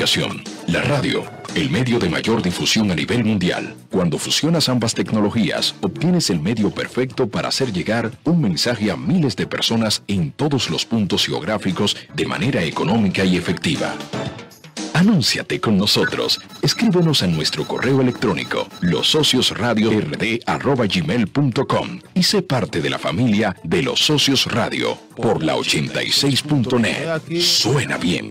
comunicación, la radio, el medio de mayor difusión a nivel mundial. Cuando fusionas ambas tecnologías, obtienes el medio perfecto para hacer llegar un mensaje a miles de personas en todos los puntos geográficos de manera económica y efectiva. Anúnciate con nosotros. Escríbenos a nuestro correo electrónico losociosradiord@gmail.com y sé parte de la familia de los socios radio por la 86.net. Suena bien.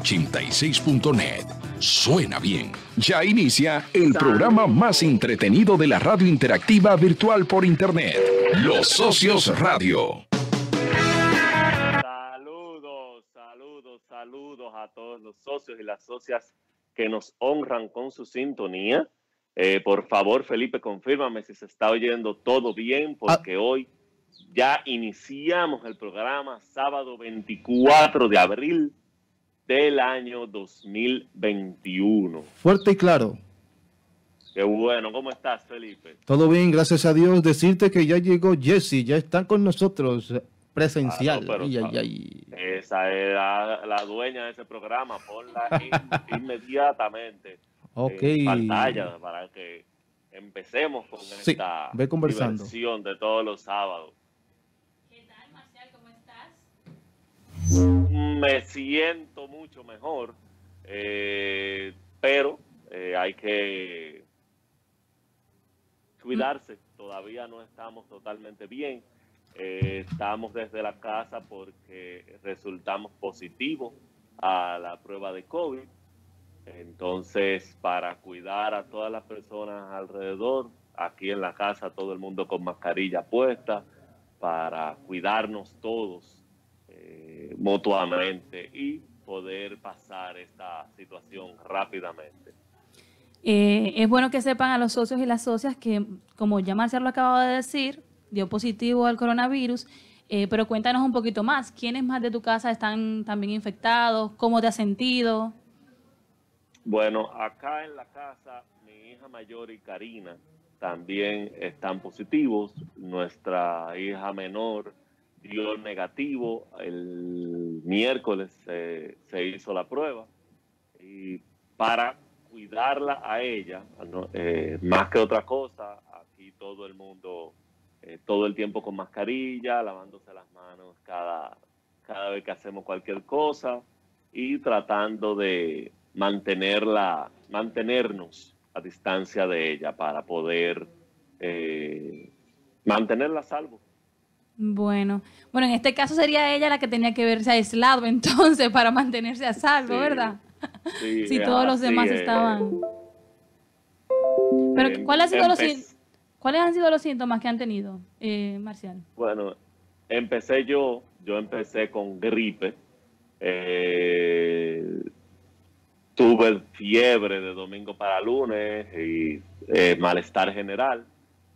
86.net. Suena bien. Ya inicia el programa más entretenido de la radio interactiva virtual por Internet. Los Socios Radio. Saludos, saludos, saludos a todos los socios y las socias que nos honran con su sintonía. Eh, por favor, Felipe, confírmame si se está oyendo todo bien, porque hoy ya iniciamos el programa sábado 24 de abril del año 2021. Fuerte y claro. Qué bueno, ¿cómo estás, Felipe? Todo bien, gracias a Dios. Decirte que ya llegó Jesse, ya están con nosotros eh, presencial. Ah, no, pero Ay, ay, está- ay. Esa era la dueña de ese programa, ponla in- inmediatamente Ok. en pantalla para que empecemos con Sí, esta ve conversando. diversión de todos los sábados. ¿Qué tal, Marcial? ¿Cómo estás? Me siento mucho mejor, eh, pero eh, hay que cuidarse. Todavía no estamos totalmente bien. Eh, estamos desde la casa porque resultamos positivos a la prueba de COVID. Entonces, para cuidar a todas las personas alrededor, aquí en la casa todo el mundo con mascarilla puesta, para cuidarnos todos eh, mutuamente y poder pasar esta situación rápidamente. Eh, es bueno que sepan a los socios y las socias que, como ya Marcial lo acababa de decir, dio positivo al coronavirus, eh, pero cuéntanos un poquito más. ¿Quiénes más de tu casa están también infectados? ¿Cómo te has sentido? Bueno, acá en la casa, mi hija mayor y Karina también están positivos. Nuestra hija menor dio negativo. El miércoles se- hizo la prueba. Y para cuidarla a ella, ¿no? Eh, más que otra cosa, aquí todo el mundo, eh, todo el tiempo con mascarilla, lavándose las manos cada, cada vez que hacemos cualquier cosa y tratando de mantenerla, mantenernos a distancia de ella para poder eh, mantenerla salvo. Bueno, bueno, en este caso sería ella la que tenía que verse aislado entonces para mantenerse a salvo, Sí, ¿verdad? Sí, Si es todos los demás eh, estaban. Pero em- ¿cuáles han sido los, empe- ¿cuáles han sido los síntomas que han tenido, eh, Marcial? Bueno, empecé yo, yo empecé con gripe. eh, tuve fiebre de domingo para lunes y eh, malestar general.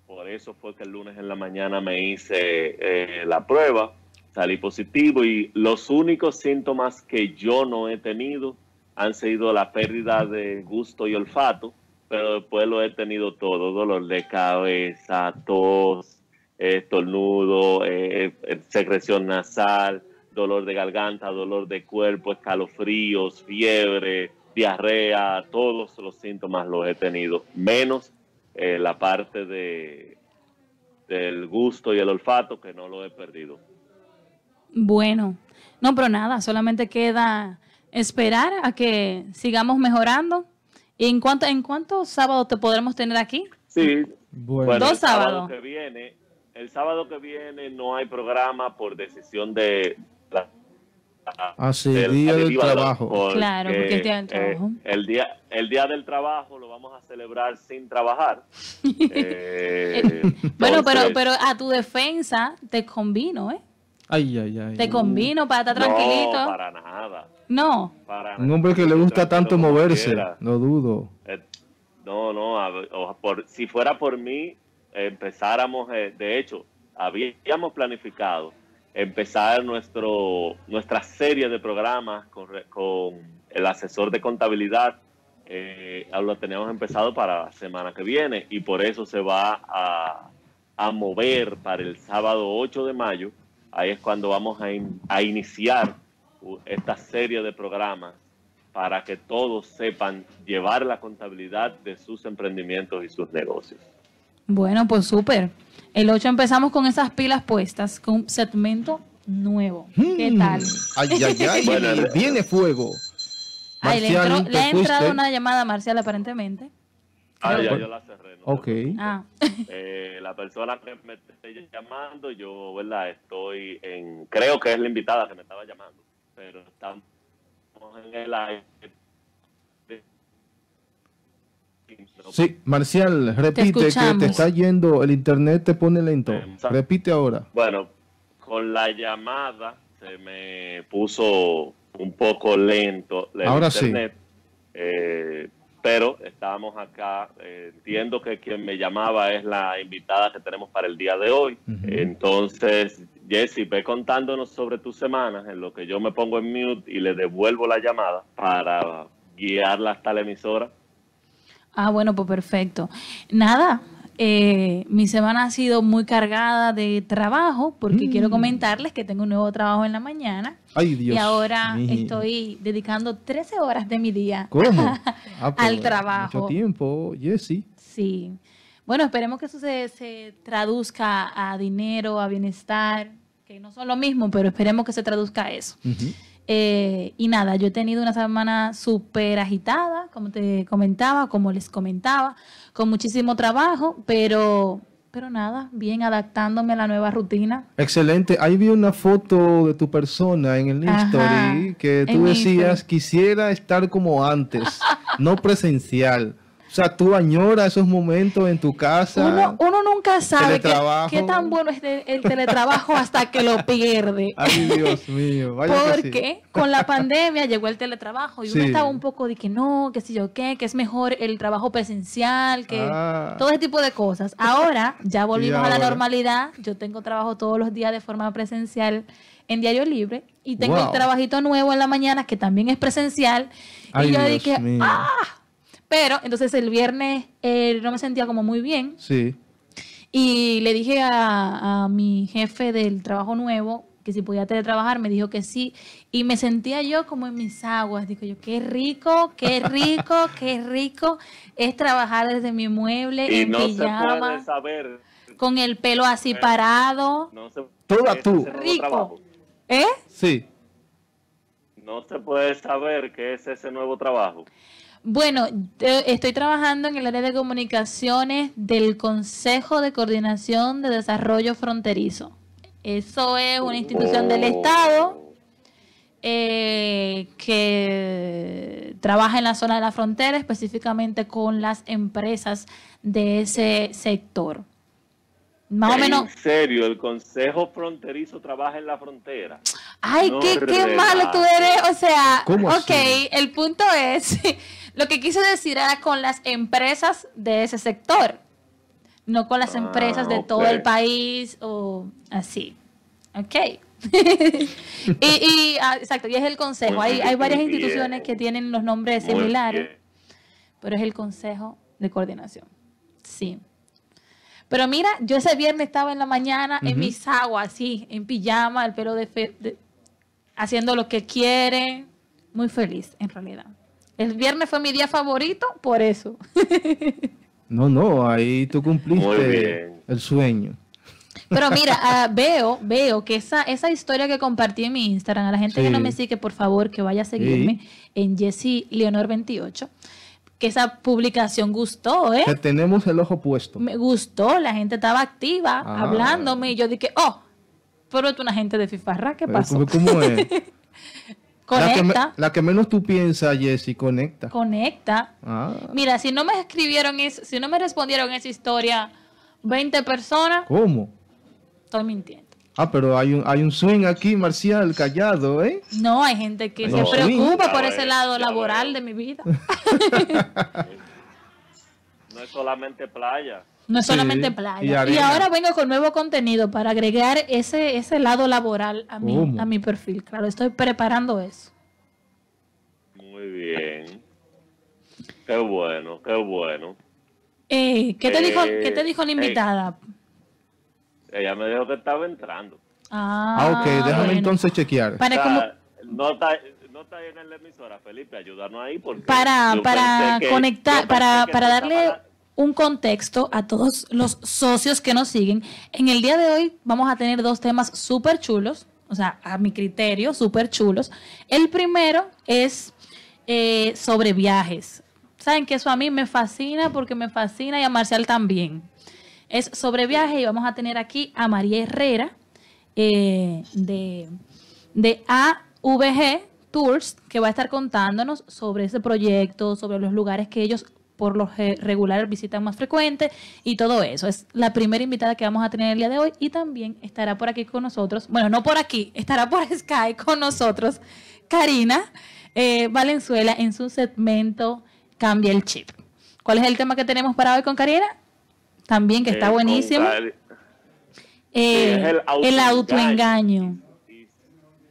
Por eso fue que el lunes en la mañana me hice eh, la prueba, salí positivo y los únicos síntomas que yo no he tenido han sido la pérdida de gusto y olfato, pero después lo he tenido todo, dolor de cabeza, tos, estornudo, eh, secreción nasal, dolor de garganta, dolor de cuerpo, escalofríos, fiebre, diarrea, todos los síntomas los he tenido, menos eh, la parte de del gusto y el olfato que no lo he perdido. Bueno, no, pero nada, solamente queda esperar a que sigamos mejorando. ¿Y en cuánto, en cuántos sábados te podremos tener aquí? Sí, Bueno, Bueno, Dos el sábado sábados. que viene, el sábado que viene no hay programa por decisión de la Ah, sí, de la día del trabajo. Claro, porque es día del trabajo. eh, el día el día del trabajo lo vamos a celebrar sin trabajar. Eh, Bueno, pero, pero a tu defensa te convino, ¿eh? Ay, ay, ay. Te convino para estar tranquilito. No, para nada. No. Para Un hombre que le gusta tanto moverse, quiera. no dudo. Eh, No, no, a o- por, si fuera por mí, empezáramos, eh, de hecho, habíamos planificado empezar nuestro nuestra serie de programas con, el asesor de contabilidad. eh, lo teníamos empezado para la semana que viene y por eso se va a, mover para el sábado 8 de mayo. Ahí es cuando vamos a, a iniciar esta serie de programas para que todos sepan llevar la contabilidad de sus emprendimientos y sus negocios. Bueno, pues súper. El 8 empezamos con esas pilas puestas, con un segmento nuevo. ¿Qué Mm. tal? Ay, ay, ay. Bueno, Viene fuego. Ay, le, entró- le ha entrado una llamada a Marcial aparentemente. Ah, ya bueno. yo la cerré. no Ok. Ah, Eh, la persona que me esté llamando, yo, ¿verdad? Estoy en, creo que es la invitada que me estaba llamando, pero estamos en el aire. Sí, Marcial, repite que te está yendo, el internet te pone lento. Eh, Repite ahora. Bueno, con la llamada se me puso un poco lento el Ahora sí. internet. eh, pero estábamos acá. eh, entiendo que quien me llamaba es la invitada que tenemos para el día de hoy. Entonces, Jesse, ve contándonos sobre tus semanas en lo que yo me pongo en mute y le devuelvo la llamada para guiarla hasta la emisora. Ah, bueno, pues perfecto. Nada, eh, mi semana ha sido muy cargada de trabajo porque Mm. quiero comentarles que tengo un nuevo trabajo en la mañana Ay, Dios. y ahora mío. estoy dedicando 13 horas de mi día ¿Cómo? Ah, al pues, trabajo. Mucho tiempo, Jessy. Sí. Bueno, esperemos que eso se, se traduzca a dinero, a bienestar, que no son lo mismo, pero esperemos que se traduzca a eso. Eh, y nada, yo he tenido una semana súper agitada, como te comentaba, como les comentaba, con muchísimo trabajo, pero, pero nada, bien adaptándome a la nueva rutina. Excelente. Ahí vi una foto de tu persona en el Ajá, que tú decías Instagram. quisiera estar como antes, no presencial. O sea, tú añoras esos momentos en tu casa. Uno, uno nunca sabe qué, tan bueno es el teletrabajo hasta que lo pierde. Ay, Dios mío. Vaya que sí. Porque con la pandemia llegó el teletrabajo y uno estaba un poco de que no, que si yo qué, que es mejor el trabajo presencial, que Ah. todo ese tipo de cosas. Ahora ya volvimos a la normalidad. Yo tengo trabajo todos los días de forma presencial en Diario Libre y tengo Wow. el trabajito nuevo en la mañana que también es presencial. Ay, y yo Dios dije, mío. ¡ah! Pero entonces el viernes eh, no me sentía como muy bien Sí. y le dije a, a mi jefe del trabajo nuevo que si podía teletrabajar, me dijo que sí. Y me sentía yo como en mis aguas. Digo yo, qué rico, qué rico, qué rico es trabajar desde mi mueble Y en no se pijama, puede saber. con el pelo así parado. No se, Toda ese tú. es el nuevo Rico. trabajo. ¿Eh? Sí. No se puede saber qué es ese nuevo trabajo. Bueno, estoy trabajando en el área de comunicaciones del Consejo de Coordinación de Desarrollo Fronterizo. Eso es una institución del. Estado eh, que trabaja en la zona de la frontera, específicamente con las empresas de ese sector. Más o En menos. serio, el Consejo Fronterizo trabaja en la frontera. Ay, No qué, malo tú eres. O sea, ¿Cómo ok, así? el punto es, lo que quise decir era con las empresas de ese sector, no con las Ah, empresas de todo el país o así. Ok. y, y, ah, exacto, y es el consejo. Hay, hay varias bien. instituciones que tienen los nombres Muy similares, bien. pero es el consejo de coordinación. Sí. Pero mira, yo ese viernes estaba en la mañana en mis aguas, así, en pijama, el pelo de, fe- de- haciendo lo que quiere. Muy feliz, en realidad. El viernes fue mi día favorito, por eso. No, no, ahí tú cumpliste el sueño. Pero mira, ah, veo, veo que esa, esa historia que compartí en mi Instagram, a la gente que no me sigue, por favor, que vaya a seguirme en Jessie Leonor 28, que esa publicación gustó, ¿eh? Que tenemos el ojo puesto. Me gustó, la gente estaba activa, Ah. hablándome, y yo dije, oh, pero tú una gente de Fifarra, ¿qué pasó? ¿Cómo, cómo es? La que, me- Conecta, la que menos tú piensas, Jessy, conecta. conecta. Ah, Mira, si no me escribieron eso, si no me respondieron esa historia 20 personas, ¿Cómo? estoy mintiendo. Ah, pero hay un, hay un swing aquí, Marcial, callado, ¿eh? No, hay gente que No, se preocupa por ese lado laboral de mi vida. No es solamente playa. No es solamente playa. Y, ahora vengo con nuevo contenido para agregar ese, ese lado laboral a mi, a mi perfil. Claro, estoy preparando eso. Muy bien. Qué bueno, qué bueno. Eh, ¿qué, te dijo, Eh, ¿Qué te dijo la eh. invitada? Ella me dijo que estaba entrando. Ah, Ah, ok, déjame bueno. entonces chequear. Para, O como- no está, no está ahí en la emisora, Felipe, ayudarnos ahí porque para, para conectar, para, para darle un contexto a todos los socios que nos siguen. En el día de hoy vamos a tener dos temas súper chulos, o sea, a mi criterio, súper chulos. El primero es eh, sobre viajes. Saben que eso a mí me fascina porque me fascina y a Marcial también. Es sobre viajes y vamos a tener aquí a María Herrera eh, de, de AVG Tours que va a estar contándonos sobre ese proyecto, sobre los lugares que ellos por lo regular visitan más frecuente y todo eso. Es la primera invitada que vamos a tener el día de hoy y también estará por aquí con nosotros, bueno, no por aquí, estará por Sky con nosotros Karina eh, Valenzuela en su segmento Cambia el Chip. ¿Cuál es el tema que tenemos para hoy con Karina? También que está eh, buenísimo. Eh, es el el autoengaño. y,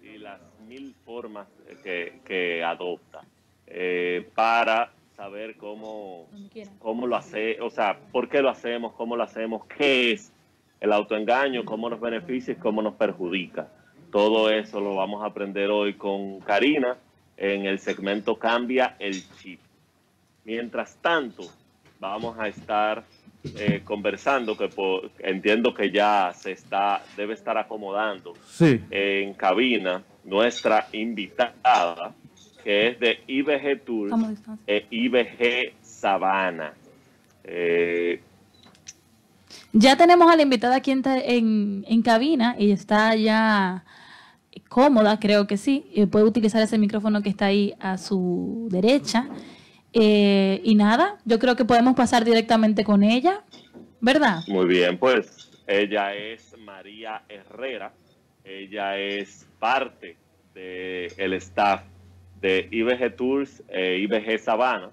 y las mil formas que, que adopta para saber cómo, cómo lo hace, o sea, por qué lo hacemos, cómo lo hacemos, qué es el autoengaño, cómo nos beneficia y cómo nos perjudica. Todo eso lo vamos a aprender hoy con Karina en el segmento Cambia el Chip. Mientras tanto, vamos a estar eh, conversando, que por- entiendo que ya se está, debe estar acomodando Sí. en cabina nuestra invitada, que es de IBG distancia. e IBG Sabana. Eh, Ya tenemos a la invitada aquí en, en cabina y está ya cómoda, creo que sí. Eh, puede utilizar ese micrófono que está ahí a su derecha. Eh, y nada, yo creo que podemos pasar directamente con ella, ¿verdad? muy bien, pues ella es María Herrera, ella es parte del staff IBG Tours e IBG Sabana.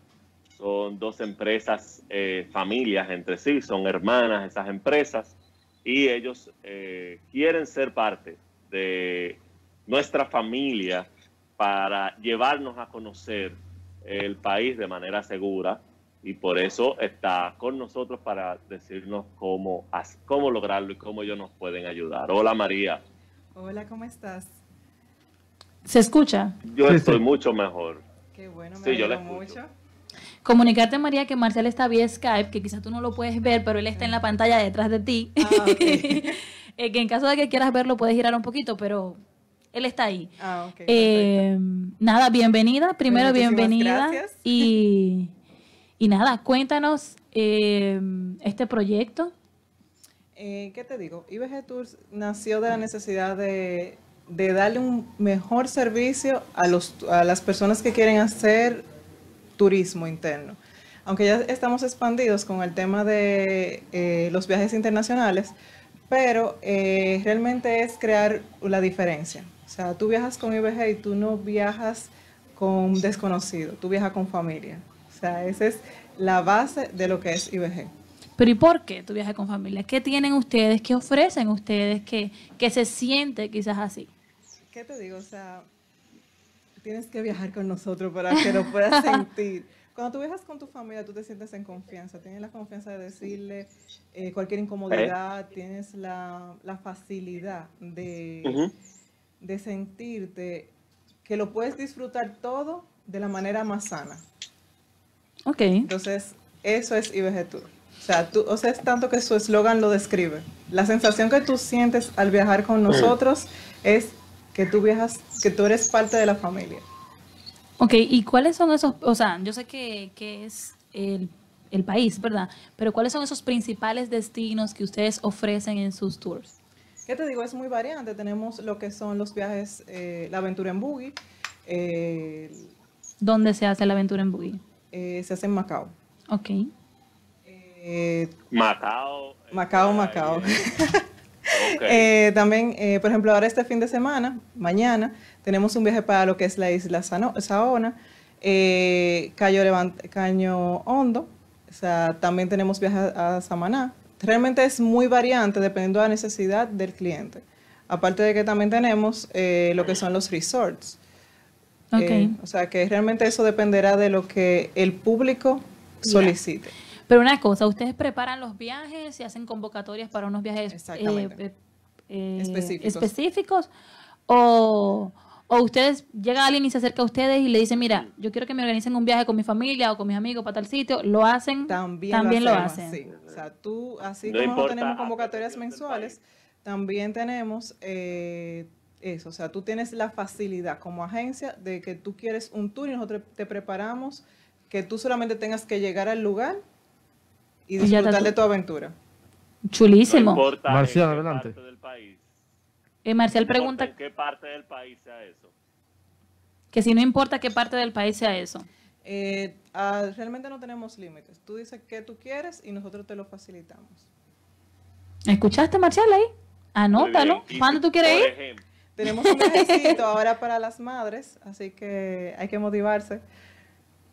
Son dos empresas, eh, familias entre sí, son hermanas esas empresas y ellos eh, quieren ser parte de nuestra familia para llevarnos a conocer el país de manera segura y por eso está con nosotros para decirnos cómo, cómo lograrlo y cómo ellos nos pueden ayudar. Hola María, Hola, ¿cómo estás? ¿Se escucha? yo Sí, estoy sí. mucho mejor. Qué bueno, me Sí, yo la escucho. mucho. Comunicarte, María, que Marcial está vía Skype, que quizás tú no lo puedes ver, pero él está en la pantalla detrás de ti. Ah, ok. Eh, que en caso de que quieras verlo, puedes girar un poquito, pero él está ahí. Ah, ok. Eh, nada, bienvenida. Primero, Muchísimas bienvenida. gracias. Y, y nada, cuéntanos eh, este proyecto. Eh, ¿Qué te digo? IBG Tours nació de la necesidad de, de darle un mejor servicio a, los, a las personas que quieren hacer turismo interno. Aunque ya estamos expandidos con el tema de eh, los viajes internacionales, pero eh, realmente es crear la diferencia. O sea, tú viajas con IBG y tú no viajas con desconocido, tú viajas con familia. O sea, esa es la base de lo que es IBG. Pero ¿y por qué tu viaje con familia? ¿Qué tienen ustedes? ¿Qué ofrecen ustedes que, que se siente quizás así? ¿Qué te digo? O sea, tienes que viajar con nosotros para que lo puedas sentir. Cuando tú viajas con tu familia, tú te sientes en confianza. Tienes la confianza de decirle eh, cualquier incomodidad, tienes la, la facilidad de, sentirte que lo puedes disfrutar todo de la manera más sana. Ok. Entonces, eso es IBG Tour. O sea, tú, o sea, es tanto que su eslogan lo describe. La sensación que tú sientes al viajar con nosotros es que tú viajas, que tú eres parte de la familia. Ok, ¿y cuáles son esos, o sea, yo sé que, que es el, el país, ¿verdad? Pero ¿cuáles son esos principales destinos que ustedes ofrecen en sus tours? ¿Qué te digo? Es muy variante. Tenemos lo que son los viajes, eh, la aventura en buggy, eh, ¿Dónde se hace la aventura en buggy? eh, se hace en Macao. Ok. Eh, Macao. Macao, Macao. eh. Eh, también, eh, por ejemplo, ahora este fin de semana, mañana, tenemos un viaje para lo que es la isla Sano- Saona, eh, Cayo, Levant- Caño Hondo, o sea, también tenemos viaje a a Samaná. Realmente es muy variante dependiendo de la necesidad del cliente. Aparte de que también tenemos eh, lo que son los resorts. Ok. Eh, o sea, que realmente eso dependerá de lo que el público solicite. Pero una cosa, ¿ustedes preparan los viajes y hacen convocatorias para unos viajes eh, eh, eh, Específicos. específicos? ¿O, o ustedes llega alguien y se acerca a ustedes y le dicen, mira, yo quiero que me organicen un viaje con mi familia o con mis amigos para tal sitio? ¿Lo hacen? También, lo, hacemos, hacen. sí. O sea, tú, así No como importa tenemos convocatorias mensuales, también tenemos eh, eso. O sea, tú tienes la facilidad como agencia de que tú quieres un tour y nosotros te preparamos que tú solamente tengas que llegar al lugar y Y ya está disfrutar tú. de tu aventura. Chulísimo. No Marcial, adelante. parte del país. Eh, Marcial pregunta en qué parte del país sea eso. que si no importa qué parte del país sea eso. Eh, ah, realmente no tenemos límites. Tú dices qué tú quieres y nosotros te lo facilitamos. ¿Escuchaste, Marcial, ahí? Anótalo. ¿Cuándo tú quieres ir? ejemplo, Tenemos un viajecito ahora para las madres, así que hay que motivarse.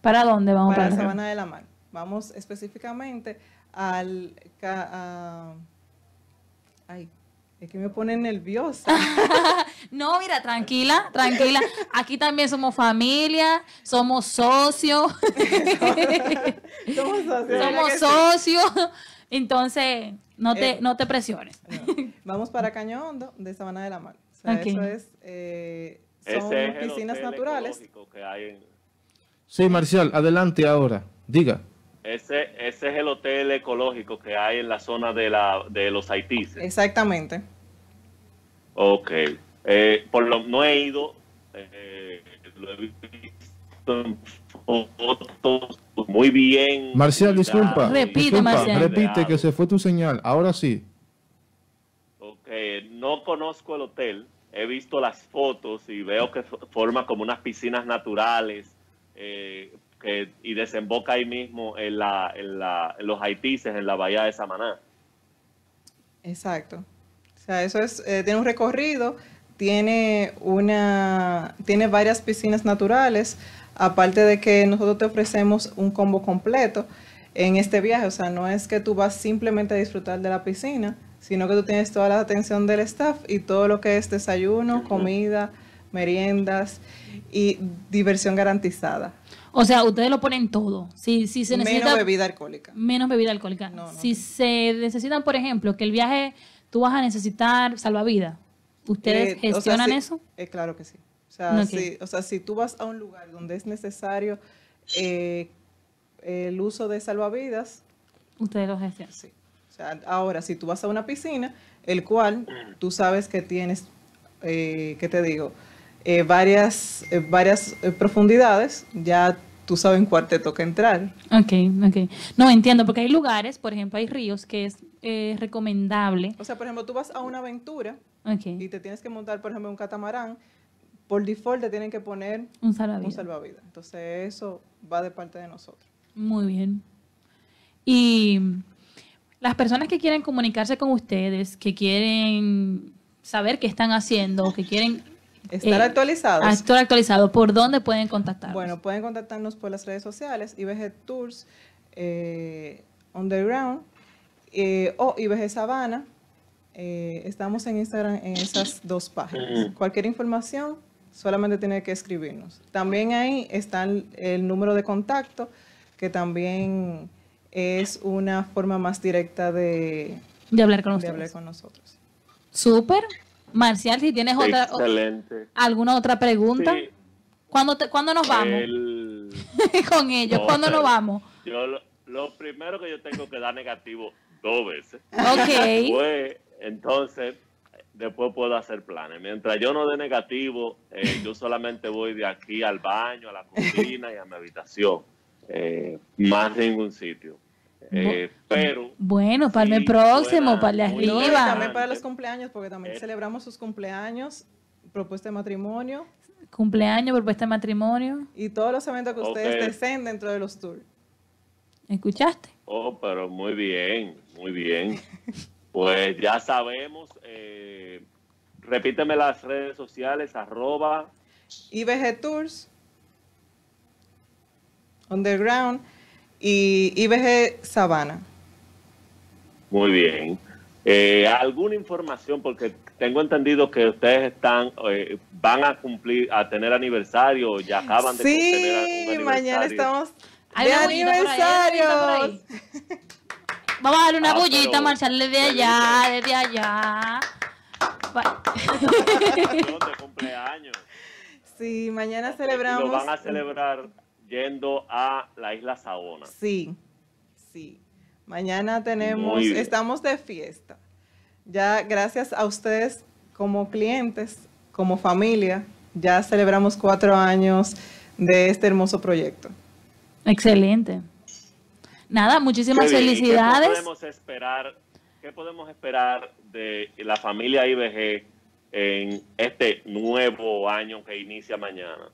¿Para dónde vamos? para Para la Sabana de la Mar. Vamos específicamente al... a- ay, es que me pone nerviosa. No, mira, tranquila, tranquila. Aquí también somos familia, somos socios, Somos socios. Entonces, no te, Eh, no te presiones. No. Vamos para Caño Hondo de Sabana de la Mar. O sea, eso es... eh, son es piscinas naturales. ecológico que hay en- Sí, Marcial, adelante ahora. Diga. Ese, ese es el hotel ecológico que hay en la zona de, la, de los Haitíes. Exactamente. Ok. Eh, por lo no he ido, eh, lo he visto en fotos muy bien. Marcial, disculpa. Repite, disculpa, Marcial. repite que se fue tu señal. Ahora sí. Ok, no conozco el hotel, he visto las fotos y veo que fo- forma como unas piscinas naturales eh, que, y desemboca ahí mismo en, la, en, la, en los Haitises, en la bahía de Samaná. Exacto. O sea, eso es, eh, tiene un recorrido, tiene una, tiene varias piscinas naturales, aparte de que nosotros te ofrecemos un combo completo en este viaje. O sea, no es que tú vas simplemente a disfrutar de la piscina, sino que tú tienes toda la atención del staff y todo lo que es desayuno, comida, meriendas y diversión garantizada. O sea, ustedes lo ponen todo. Si, si se necesita Menos bebida alcohólica. menos bebida alcohólica. No, no. Si se necesitan, por ejemplo, que el viaje tú vas a necesitar salvavidas, ¿ustedes Eh, o sea, gestionan sí, eso? eh, claro que sí. O sea, sí, o sea, si tú vas a un lugar donde es necesario eh, el uso de salvavidas, Ustedes lo gestionan. sí. O sea, ahora, si tú vas a una piscina, el cual tú sabes que tienes, eh, ¿qué te digo? Varias varias profundidades, ya tú sabes en cuál te toca entrar. Ok, ok. No entiendo, porque hay lugares, por ejemplo, hay ríos que es eh, recomendable. O sea, por ejemplo, tú vas a una aventura y te tienes que montar, por ejemplo, un catamarán, por default te tienen que poner un un salvavidas. salvavidas. Entonces, eso va de parte de nosotros. Muy bien. Y las personas que quieren comunicarse con ustedes, que quieren saber qué están haciendo, que quieren Estar eh, actualizados. estar actualizados, ¿por dónde pueden contactar? Bueno, pueden contactarnos por las redes sociales, IBG Tours, eh, Underground eh, o IBG Sabana. Eh, estamos en Instagram en esas dos páginas. Cualquier información solamente tiene que escribirnos. También ahí está el, el número de contacto, que también es una forma más directa de, de hablar con de hablar con nosotros. Súper. Marcial, si tienes otra, Excelente. alguna otra pregunta, Sí, ¿Cuándo, te- ¿cuándo nos vamos el- con ellos? No, ¿Cuándo nos vamos? yo lo, lo primero que yo tengo que dar negativo dos veces. Ok. Pues, entonces, después puedo hacer planes. Mientras yo no dé negativo, eh, yo solamente voy de aquí al baño, a la cocina y a mi habitación. Eh, más ningún sitio. Eh, pero Bueno, para el mes Sí, próximo, para el de muy No, y arriba. también para los cumpleaños, porque también Eh. celebramos sus cumpleaños, propuesta de matrimonio Cumpleaños, propuesta de matrimonio. y todos los eventos que ustedes deseen dentro de los tours. ¿Escuchaste? Oh, pero muy bien, muy bien. Pues ya sabemos, eh, repíteme las redes sociales, arroba IBG Tours, Underground y IBG Sabana. Muy bien. Eh, ¿Alguna información? Porque tengo entendido que ustedes están, eh, van a cumplir, a tener aniversario, ya acaban de Sí, tener un aniversario. mañana estamos de aniversario. Vamos a darle una Ah, bullita, pero- Marcial, desde allá, desde allá. De cumpleaños. Sí, mañana celebramos. lo van a celebrar yendo a la isla Saona. Sí, sí. Mañana tenemos, estamos de fiesta. Ya gracias a ustedes como clientes, como familia, ya celebramos cuatro años de este hermoso proyecto. Excelente. Nada, muchísimas Qué bien. ¿Y felicidades. ¿Qué podemos esperar? ¿Qué podemos esperar de la familia IBG en este nuevo año que inicia mañana?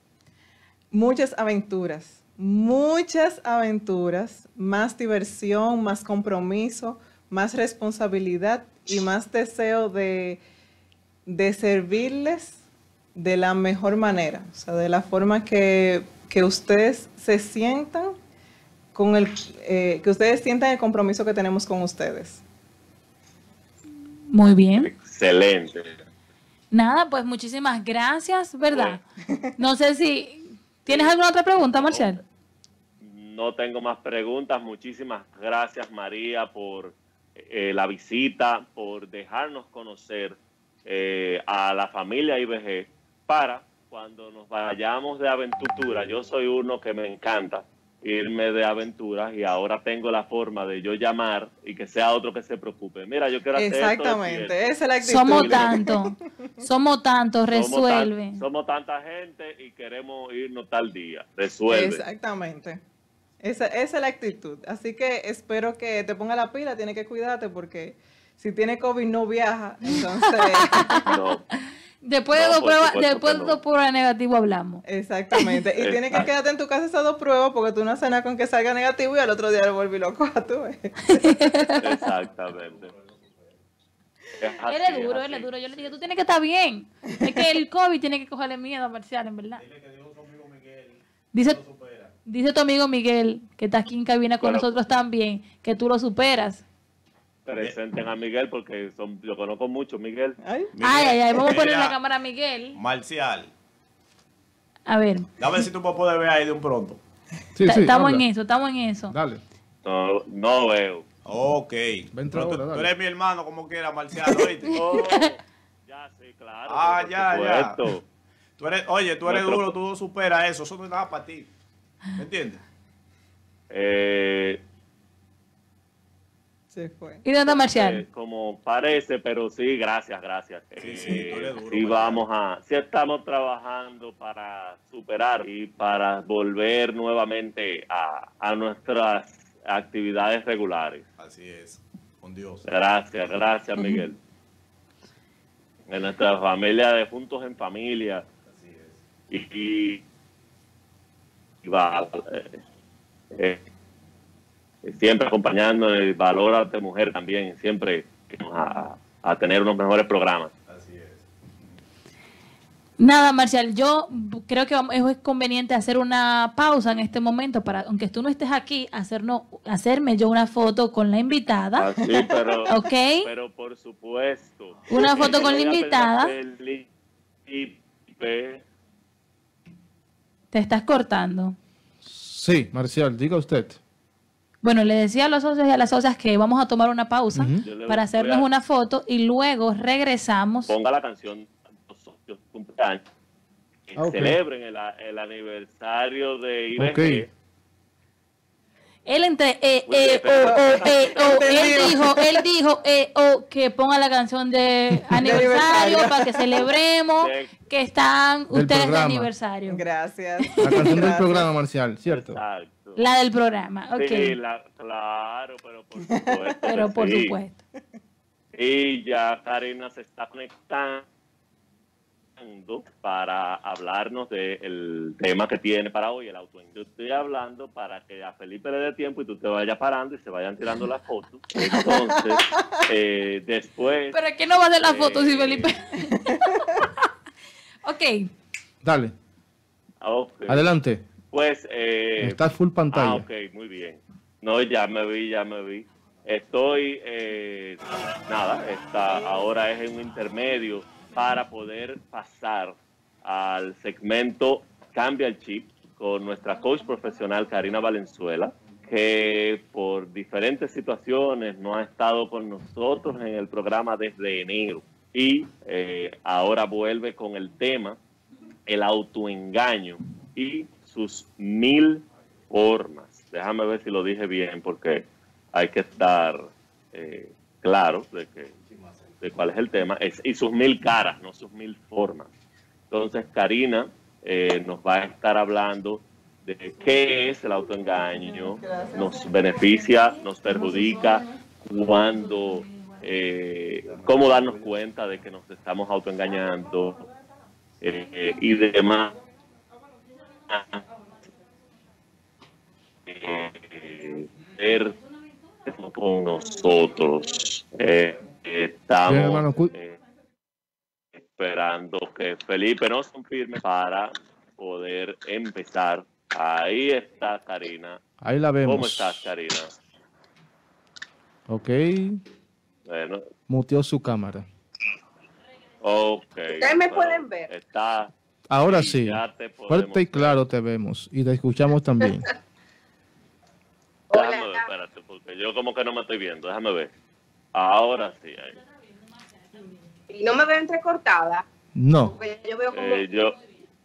Muchas aventuras, muchas aventuras, más diversión, más compromiso, más responsabilidad y más deseo de, de servirles de la mejor manera, o sea, de la forma que, que ustedes se sientan con el, eh, que ustedes sientan el compromiso que tenemos con ustedes. Muy bien. Excelente. Nada, pues muchísimas gracias, ¿verdad? No sé si... ¿Tienes alguna otra pregunta, Marcial? No tengo más preguntas. Muchísimas gracias, María, por eh, la visita, por dejarnos conocer eh, a la familia IBG para cuando nos vayamos de aventura. Yo soy uno que me encanta irme de aventuras y ahora tengo la forma de yo llamar y que sea otro que se preocupe. Mira, yo quiero hacer Exactamente, esto. esa es la actitud. Somos tanto, somos tanto, Somos tan- resuelve. Somos, tanta gente y queremos irnos tal día. Resuelve. Exactamente. Esa, esa es la actitud. Así que espero que te ponga la pila, tienes que cuidarte porque si tiene COVID no viaja. Entonces, No. Después de No, dos pruebas, después que de no. dos pruebas negativas hablamos. exactamente. Y tienes que quedarte en tu casa esas dos pruebas porque tú no haces nada con que salga negativo y al otro día lo vuelves loco a tú. ves. Exactamente. Así, Él es duro, él es duro. Yo le digo, tú tienes que estar bien. Es que el COVID tiene que cogerle miedo a Marcial, en verdad. Dice, dice tu amigo Miguel, que está aquí en cabina con Bueno. nosotros también, que tú lo superas. Presenten a Miguel porque son, yo conozco mucho, Miguel. Ay, Ay, ay, ay, vamos a poner la cámara a Miguel. Marcial, A ver, dame si tú me puedes ver ahí de un pronto. Sí, ta- sí, estamos en eso, estamos en eso. Dale. No, no veo. Ok. Pero tú, ahora, tú dale. eres mi hermano, como quiera, Marcial, ¿oíste? Oh, ya, sí, claro. Ah, ya, ya. Tú eres, oye, tú eres Nuestro- duro, tú superas eso, eso no es nada para ti. ¿Me entiendes? Eh, se fue. ¿Y dónde Marcial? eh, como parece, pero sí, gracias, gracias. Sí, sí, Eh, duro, Marcial. vamos a, sí estamos trabajando para superar y para volver nuevamente a, a nuestras actividades regulares. Así es, con Dios. Gracias, gracias, Miguel. En nuestra familia de Juntos en Familia. Así es. Y, y- y va, eh, eh, siempre acompañando el valor de mujer también, siempre a, a tener unos mejores programas. Así es. Nada, Marcial, yo creo que vamos- es conveniente hacer una pausa en este momento para, aunque tú no estés aquí, hacernos, hacerme yo una foto con la invitada. Así, pero, ¿Ok? pero por supuesto. Una foto con la a invitada. Te estás cortando. Sí, Marcial, diga usted. Bueno, le decía a los socios y a las socias que vamos a tomar una pausa para hacernos a- una foto y luego regresamos. Ponga la canción los socios cumpleaños. que Ah. Celebren el, el aniversario de IBG. Ok. Él entre eh, eh, oh, oh, eh, oh, él dijo, él dijo eh, oh, que ponga la canción de aniversario para que celebremos que están ustedes de aniversario. Gracias. La canción del programa, Marcial, ¿cierto? Exacto. La del programa, ok. Sí, la- claro, pero por supuesto. Pero por sí. supuesto. Y ya Karina se está conectando. para hablarnos del tema que tiene para hoy, el auto. Yo estoy hablando para que a Felipe le dé tiempo y tú te vayas parando y se vayan tirando las fotos. Entonces, eh, después... Pero es que no va a hacer las eh, fotos, sí, Felipe. ok. Dale, ok. adelante. Pues... Eh, Está full pantalla. Ah, ok, muy bien. No, ya me vi, ya me vi. Estoy, eh, nada, está, ahora es en un intermedio para poder pasar al segmento Cambia el Chip con nuestra coach profesional Karina Valenzuela, que por diferentes situaciones no ha estado con nosotros en el programa desde enero y eh, ahora vuelve con el tema el autoengaño y sus mil formas. Déjame ver si lo dije bien porque hay que estar eh, claro de, que, de cuál es el tema es, y sus mil caras, no sus mil formas. Entonces Karina eh, nos va a estar hablando de qué es el autoengaño, nos beneficia, nos perjudica, cuando, eh, cómo darnos cuenta de que nos estamos autoengañando eh, y demás. Eh, ser con nosotros. Eh, estamos hermano, eh, esperando que Felipe nos confirme para poder empezar. Ahí está Karina. Ahí la vemos. ¿Cómo estás, Karina? Ok, Bueno, muteó su cámara. ok. Ustedes me bueno, pueden ver. Está. Ahora Sí, sí, ya te podemos fuerte y claro te vemos y te escuchamos también. Déjame ver, espérate, porque yo como que no me estoy viendo. Déjame ver. Ahora sí. ahí. Y no me veo entrecortada. No, Porque yo veo como. Eh, yo,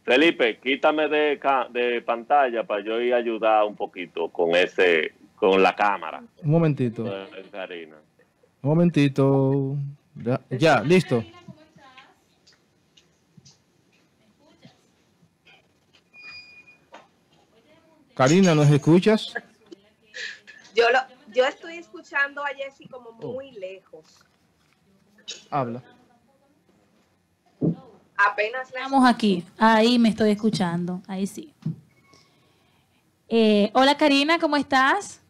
Felipe, quítame de, ca- de pantalla para yo ir a ayudar un poquito con ese, con la cámara. un momentito, Eh, Karina. un momentito. Ya, ya, listo. Karina, ¿nos escuchas? Yo, lo, yo estoy escuchando a Jessy como muy lejos. Habla. Apenas la Estamos aquí. Ahí me estoy escuchando. Ahí sí. Eh, hola Karina, ¿cómo estás?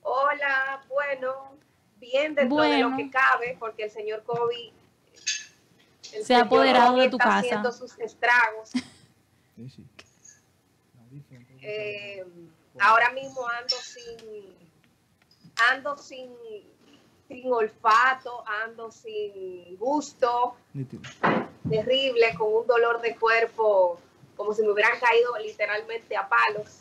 Hola, bueno, bien dentro de Bueno. lo que cabe, porque el señor el Se ha apoderado de tu está casa. haciendo sus estragos. Eh, ahora mismo ando sin ando sin sin olfato, ando sin gusto, Nítido. terrible, con un dolor de cuerpo, como si me hubieran caído literalmente a palos.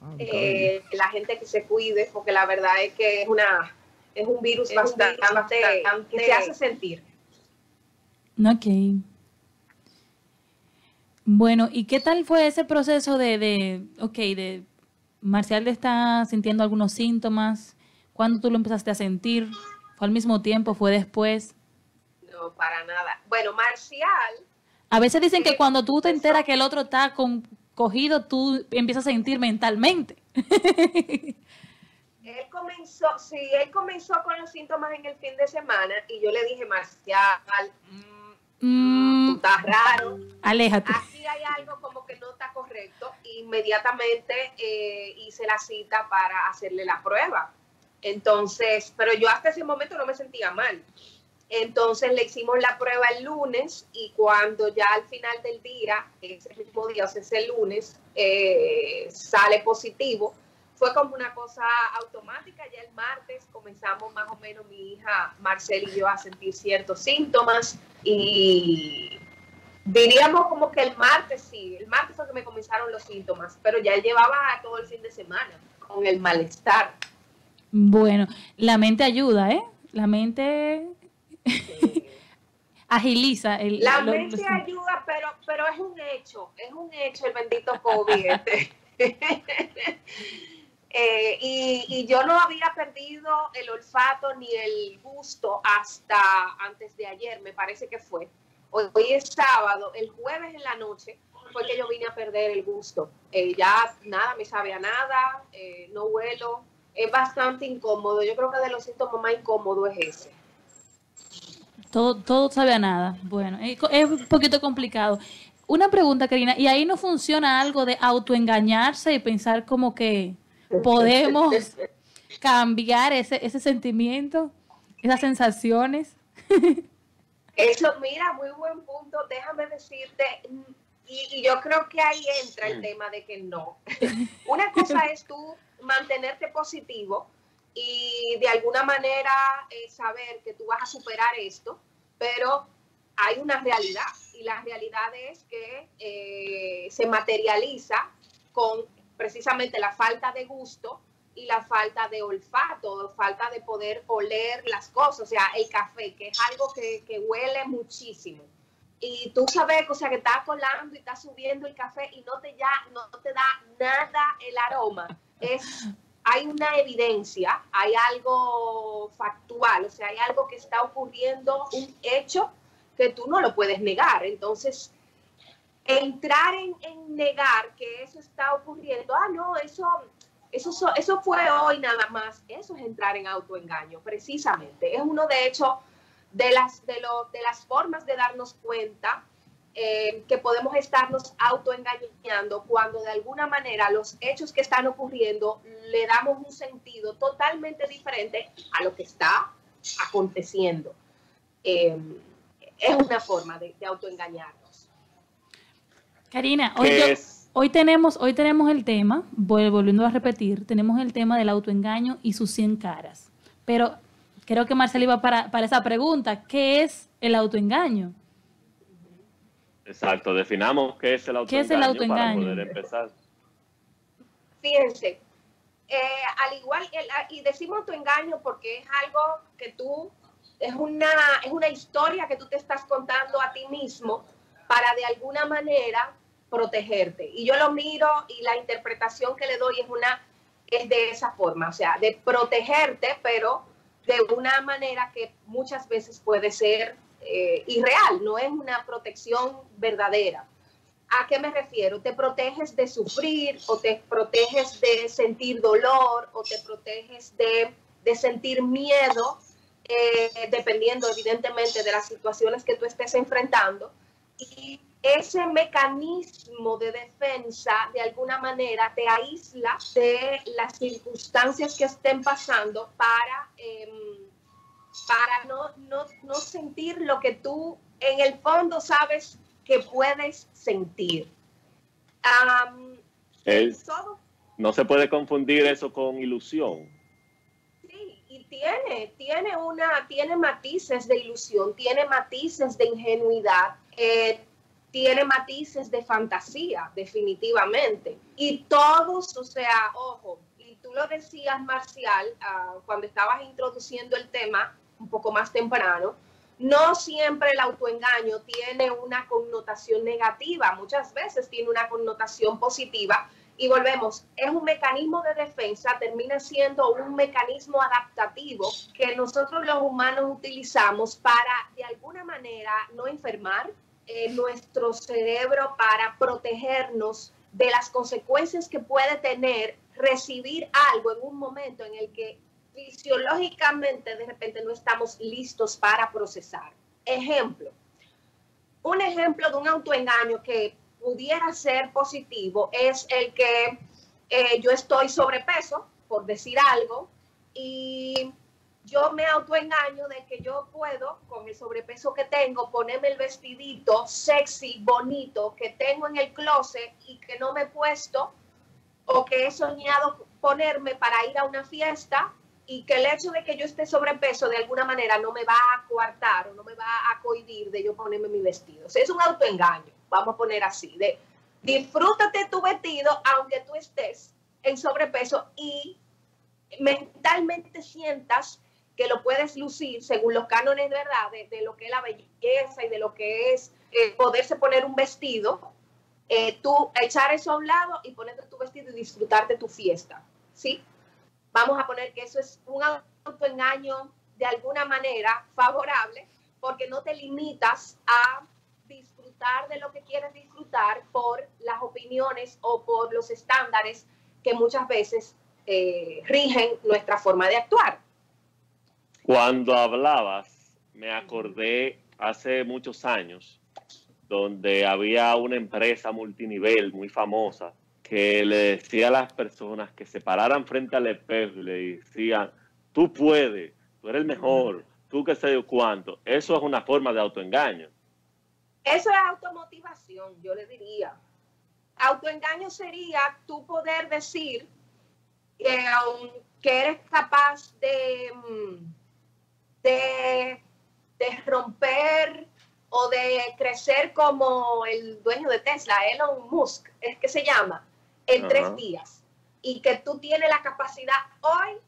Ah. Eh, la gente que se cuide, porque la verdad es que es una es un virus Es un bastante, virus bastante- que se hace sentir. Ok. Bueno, ¿y qué tal fue ese proceso de, de ok, de Marcial está sintiendo algunos síntomas? ¿Cuándo tú lo empezaste a sentir? ¿Fue al mismo tiempo? ¿Fue después? No, para nada. Bueno, Marcial, A veces dicen que Eh, cuando tú te enteras que el otro está con, cogido, tú empiezas a sentir mentalmente. él comenzó, sí, él comenzó con los síntomas en el fin de semana y yo le dije, Marcial, Mm, estás raro, aléjate. aquí hay algo como que no está correcto. Inmediatamente eh, hice la cita para hacerle la prueba. Entonces, pero yo hasta ese momento no me sentía mal. Entonces le hicimos la prueba el lunes y cuando ya al final del día, ese mismo día, o sea, ese lunes, eh, sale positivo, fue como una cosa automática. Ya el martes comenzamos más o menos mi hija Marcel y yo a sentir ciertos síntomas y diríamos como que el martes sí, el martes fue que me comenzaron los síntomas, pero ya llevaba todo el fin de semana con el malestar. Bueno, la mente ayuda, ¿eh? La mente agiliza el... La lo- mente ayuda, pero, pero es un hecho, es un hecho el bendito COVID. este. Eh, y, y yo no había perdido el olfato ni el gusto hasta antes de ayer, me parece que fue. Hoy, hoy es sábado, el jueves en la noche fue que yo vine a perder el gusto. Eh, ya nada me sabe a nada, eh, no huelo, es bastante incómodo. Yo creo que de los síntomas más incómodos es ese. Todo, todo sabe a nada. Bueno, es, un poquito complicado. Una pregunta, Karina, ¿y ahí no funciona algo de autoengañarse y pensar como que podemos cambiar ese, ese sentimiento, esas sensaciones? Eso, mira, muy buen punto. Déjame decirte, mm, y, y yo creo que ahí entra el tema de que no. Una cosa es tú mantenerte positivo y de alguna manera eh, saber que tú vas a superar esto, pero hay una realidad y la realidad es que eh, se materializa con precisamente la falta de gusto y la falta de olfato, falta de poder oler las cosas, o sea, el café, que es algo que, que huele muchísimo. Y tú sabes, o sea, que está colando y está subiendo el café y no te, ya, no te da nada el aroma. Es, hay una evidencia, hay algo factual, o sea, hay algo que está ocurriendo, un hecho que tú no lo puedes negar. Entonces, entrar en, negar que eso está ocurriendo, ah, no, eso, eso, so- eso fue hoy nada más, eso es entrar en autoengaño, precisamente. Es uno, de hecho, de las, de de las formas de darnos cuenta eh, que podemos estarnos autoengañando cuando de alguna manera los hechos que están ocurriendo le damos un sentido totalmente diferente a lo que está aconteciendo. Eh, es una forma de, de autoengañarnos. Karina, hoy, ¿Qué yo- es? hoy tenemos, hoy tenemos el tema, vol- volviendo a repetir, tenemos el tema del autoengaño y sus 100 caras. Pero creo que Marcela iba para, para esa pregunta, ¿qué es el autoengaño? Exacto, definamos qué es el autoengaño, ¿Qué es el autoengaño? para poder empezar. Fíjense, eh, al igual, el- y decimos autoengaño porque es algo que tú, es una, es una historia que tú te estás contando a ti mismo para de alguna manera protegerte. Y yo lo miro y la interpretación que le doy es una, es de esa forma, o sea, de protegerte, pero de una manera que muchas veces puede ser eh, irreal, no es una protección verdadera. ¿A qué me refiero? Te proteges de sufrir o te proteges de sentir dolor o te proteges de, de sentir miedo, eh, dependiendo evidentemente de las situaciones que tú estés enfrentando. Ese mecanismo de defensa de alguna manera te aísla de las circunstancias que estén pasando para, em, para no, no, no sentir lo que tú en el fondo sabes que puedes sentir. El- todo no se puede confundir eso con ilusión. Sí, y tiene, tiene una, tiene matices de ilusión, tiene matices de ingenuidad, eh, tiene matices de fantasía, definitivamente. Y todos, o sea, ojo, y tú lo decías, Marcial, ah, cuando estabas introduciendo el tema un poco más temprano, no siempre el autoengaño tiene una connotación negativa, muchas veces tiene una connotación positiva y volvemos, es un mecanismo de defensa, termina siendo un mecanismo adaptativo que nosotros los humanos utilizamos para de alguna manera no enfermar eh, nuestro cerebro, para protegernos de las consecuencias que puede tener recibir algo en un momento en el que fisiológicamente de repente no estamos listos para procesar. Ejemplo, un ejemplo de un autoengaño que pudiera ser positivo es el que eh, yo estoy sobrepeso, por decir algo, y yo me autoengaño de que yo puedo, con el sobrepeso que tengo, ponerme el vestidito sexy, bonito, que tengo en el closet y que no me he puesto o que he soñado ponerme para ir a una fiesta y que el hecho de que yo esté sobrepeso de alguna manera no me va a coartar o no me va a cohibir de yo ponerme mi vestido. O sea, es un autoengaño, vamos a poner así, de disfrútate tu vestido aunque tú estés en sobrepeso y mentalmente sientas que lo puedes lucir según los cánones de verdad de, lo que es la belleza y de lo que es eh, poderse poner un vestido, eh, tú echar eso a un lado y ponerte tu vestido y disfrutar de tu fiesta, ¿sí? Vamos a poner que eso es un autoengaño de alguna manera favorable porque no te limitas a disfrutar de lo que quieres disfrutar por las opiniones o por los estándares que muchas veces eh, rigen nuestra forma de actuar. Cuando hablabas, me acordé hace muchos años donde había una empresa multinivel muy famosa que le decía a las personas que se pararan frente al espejo y le decían, tú puedes, tú eres el mejor, tú que sé yo cuánto. Eso es una forma de autoengaño. Eso es automotivación, yo le diría. Autoengaño sería tú poder decir que, um, que eres capaz de, mm, de, de romper o de crecer como el dueño de Tesla, Elon Musk, es que se llama, en tres días. Y que tú tienes la capacidad hoy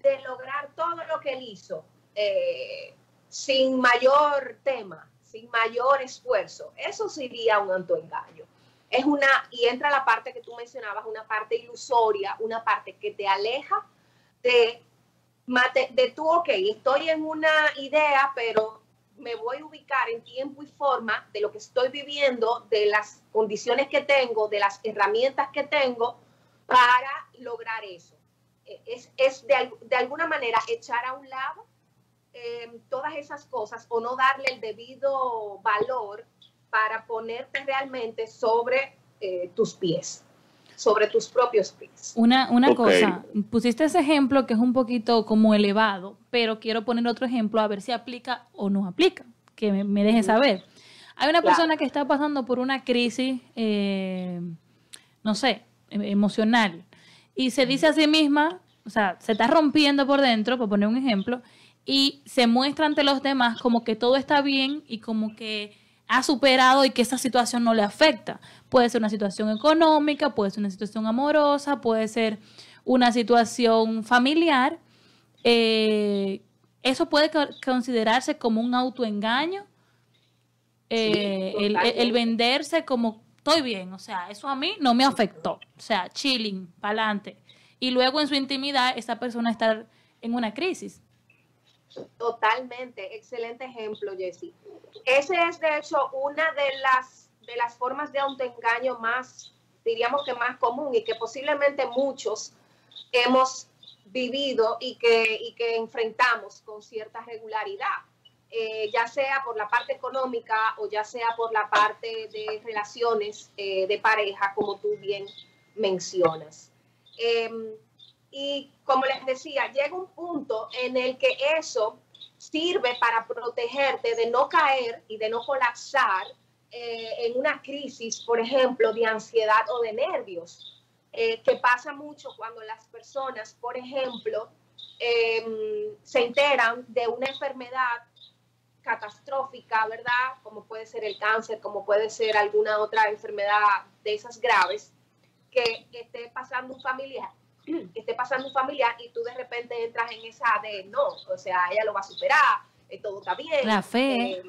de lograr todo lo que él hizo eh, sin mayor tema, sin mayor esfuerzo. Eso sería un autoengaño. Es una, y entra la parte que tú mencionabas, una parte ilusoria, una parte que te aleja de, mate- de tú, ok, estoy en una idea, pero me voy a ubicar en tiempo y forma de lo que estoy viviendo, de las condiciones que tengo, de las herramientas que tengo para lograr eso. Eh, Es, es de, de alguna manera echar a un lado eh, todas esas cosas o no darle el debido valor para ponerte realmente sobre eh, tus pies, sobre tus propios pies. Una, una cosa, pusiste ese ejemplo que es un poquito como elevado, pero quiero poner otro ejemplo a ver si aplica o no aplica, que me, me deje saber. Hay una Claro. persona que está pasando por una crisis, eh, no sé, em- emocional, y se dice a sí misma, o sea, se está rompiendo por dentro, por poner un ejemplo, y se muestra ante los demás como que todo está bien y como que ha superado y que esa situación no le afecta. Puede ser una situación económica, puede ser una situación amorosa, puede ser una situación familiar. Eh, eso puede co- considerarse como un autoengaño. Eh, el, el- el totalmente. venderse como estoy bien, o sea, eso a mí no me afectó. O sea, chilling, para adelante. Y luego en su intimidad, esa persona estar en una crisis. Totalmente, excelente ejemplo, Jessy. Ese es de hecho una de las de las formas de autoengaño más, diríamos que más común y que posiblemente muchos hemos vivido y que, y que enfrentamos con cierta regularidad, Eh, ya sea por la parte económica o ya sea por la parte de relaciones eh, de pareja, como tú bien mencionas. Em, y como les decía, llega un punto en el que eso sirve para protegerte de no caer y de no colapsar eh, en una crisis, por ejemplo, de ansiedad o de nervios, eh, que pasa mucho cuando las personas, por ejemplo, em, se enteran de una enfermedad catastrófica, ¿verdad? Como puede ser el cáncer, como puede ser alguna otra enfermedad de esas graves, que, que esté pasando un familiar, que esté pasando un familiar y tú de repente entras en esa de no, o sea, ella lo va a superar, eh, todo está bien. La fe. eh,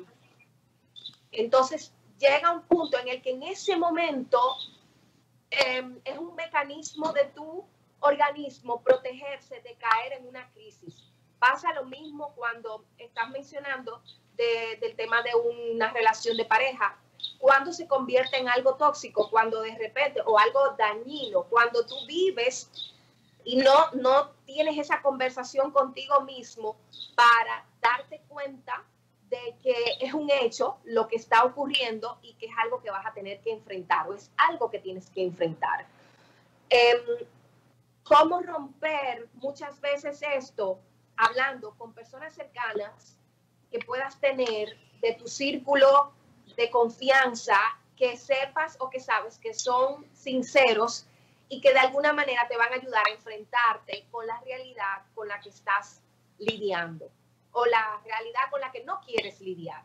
entonces llega un punto en el que en ese momento eh, es un mecanismo de tu organismo protegerse de caer en una crisis. Pasa lo mismo cuando estás mencionando de- del tema de una relación de pareja. Cuando se convierte en algo tóxico, cuando de repente, o algo dañino, cuando tú vives y no, no tienes esa conversación contigo mismo para darte cuenta de que es un hecho lo que está ocurriendo y que es algo que vas a tener que enfrentar o es algo que tienes que enfrentar. Em, ¿Cómo romper muchas veces esto hablando con personas cercanas que puedas tener de tu círculo de confianza, que sepas o que sabes que son sinceros y que de alguna manera te van a ayudar a enfrentarte con la realidad con la que estás lidiando o la realidad con la que no quieres lidiar.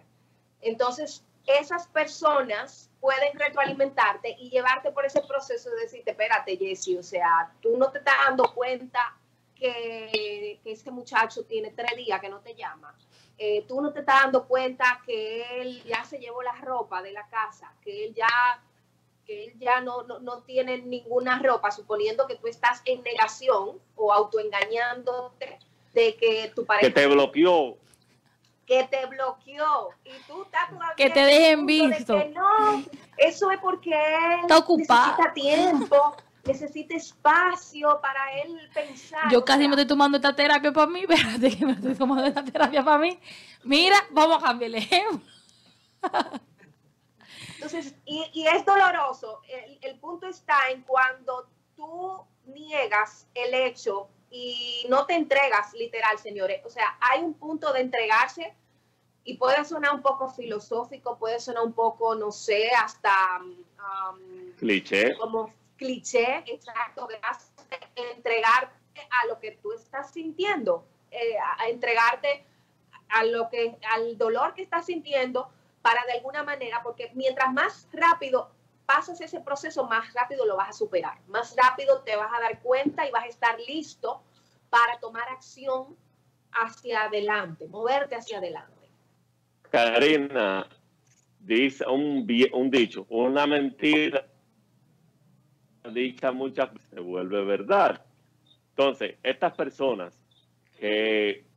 Entonces, esas personas pueden retroalimentarte y llevarte por ese proceso de decirte, espérate, Jessy, o sea, tú no te estás dando cuenta que, que ese muchacho tiene tres días que no te llama. Eh, tú no te estás dando cuenta que él ya se llevó la ropa de la casa, que él ya que él ya no, no, no tiene ninguna ropa, suponiendo que tú estás en negación o autoengañándote de que tu pareja Que te bloqueó. que te bloqueó y tú estás todavía Que te dejen punto de visto. que no, eso es porque él Está ocupado. necesita tiempo. necesita espacio para él pensar. Yo casi me estoy tomando esta terapia para mí, espérate que me estoy tomando esta terapia para mí. Mira, vamos a cambiar el ejemplo. Entonces, y, y es doloroso. El, el punto está en cuando tú niegas el hecho y no te entregas, literal, señores. O sea, hay un punto de entregarse y puede sonar un poco filosófico, puede sonar un poco, no sé, hasta um, Cliché. como cliché, exacto, de entregarte a lo que tú estás sintiendo, eh, a, a entregarte a lo que, al dolor que estás sintiendo para de alguna manera, porque mientras más rápido pasas ese proceso, más rápido lo vas a superar, más rápido te vas a dar cuenta y vas a estar listo para tomar acción hacia adelante, moverte hacia adelante. Karina dice un, un dicho, una mentira dicha muchas veces se vuelve verdad. Entonces, estas personas que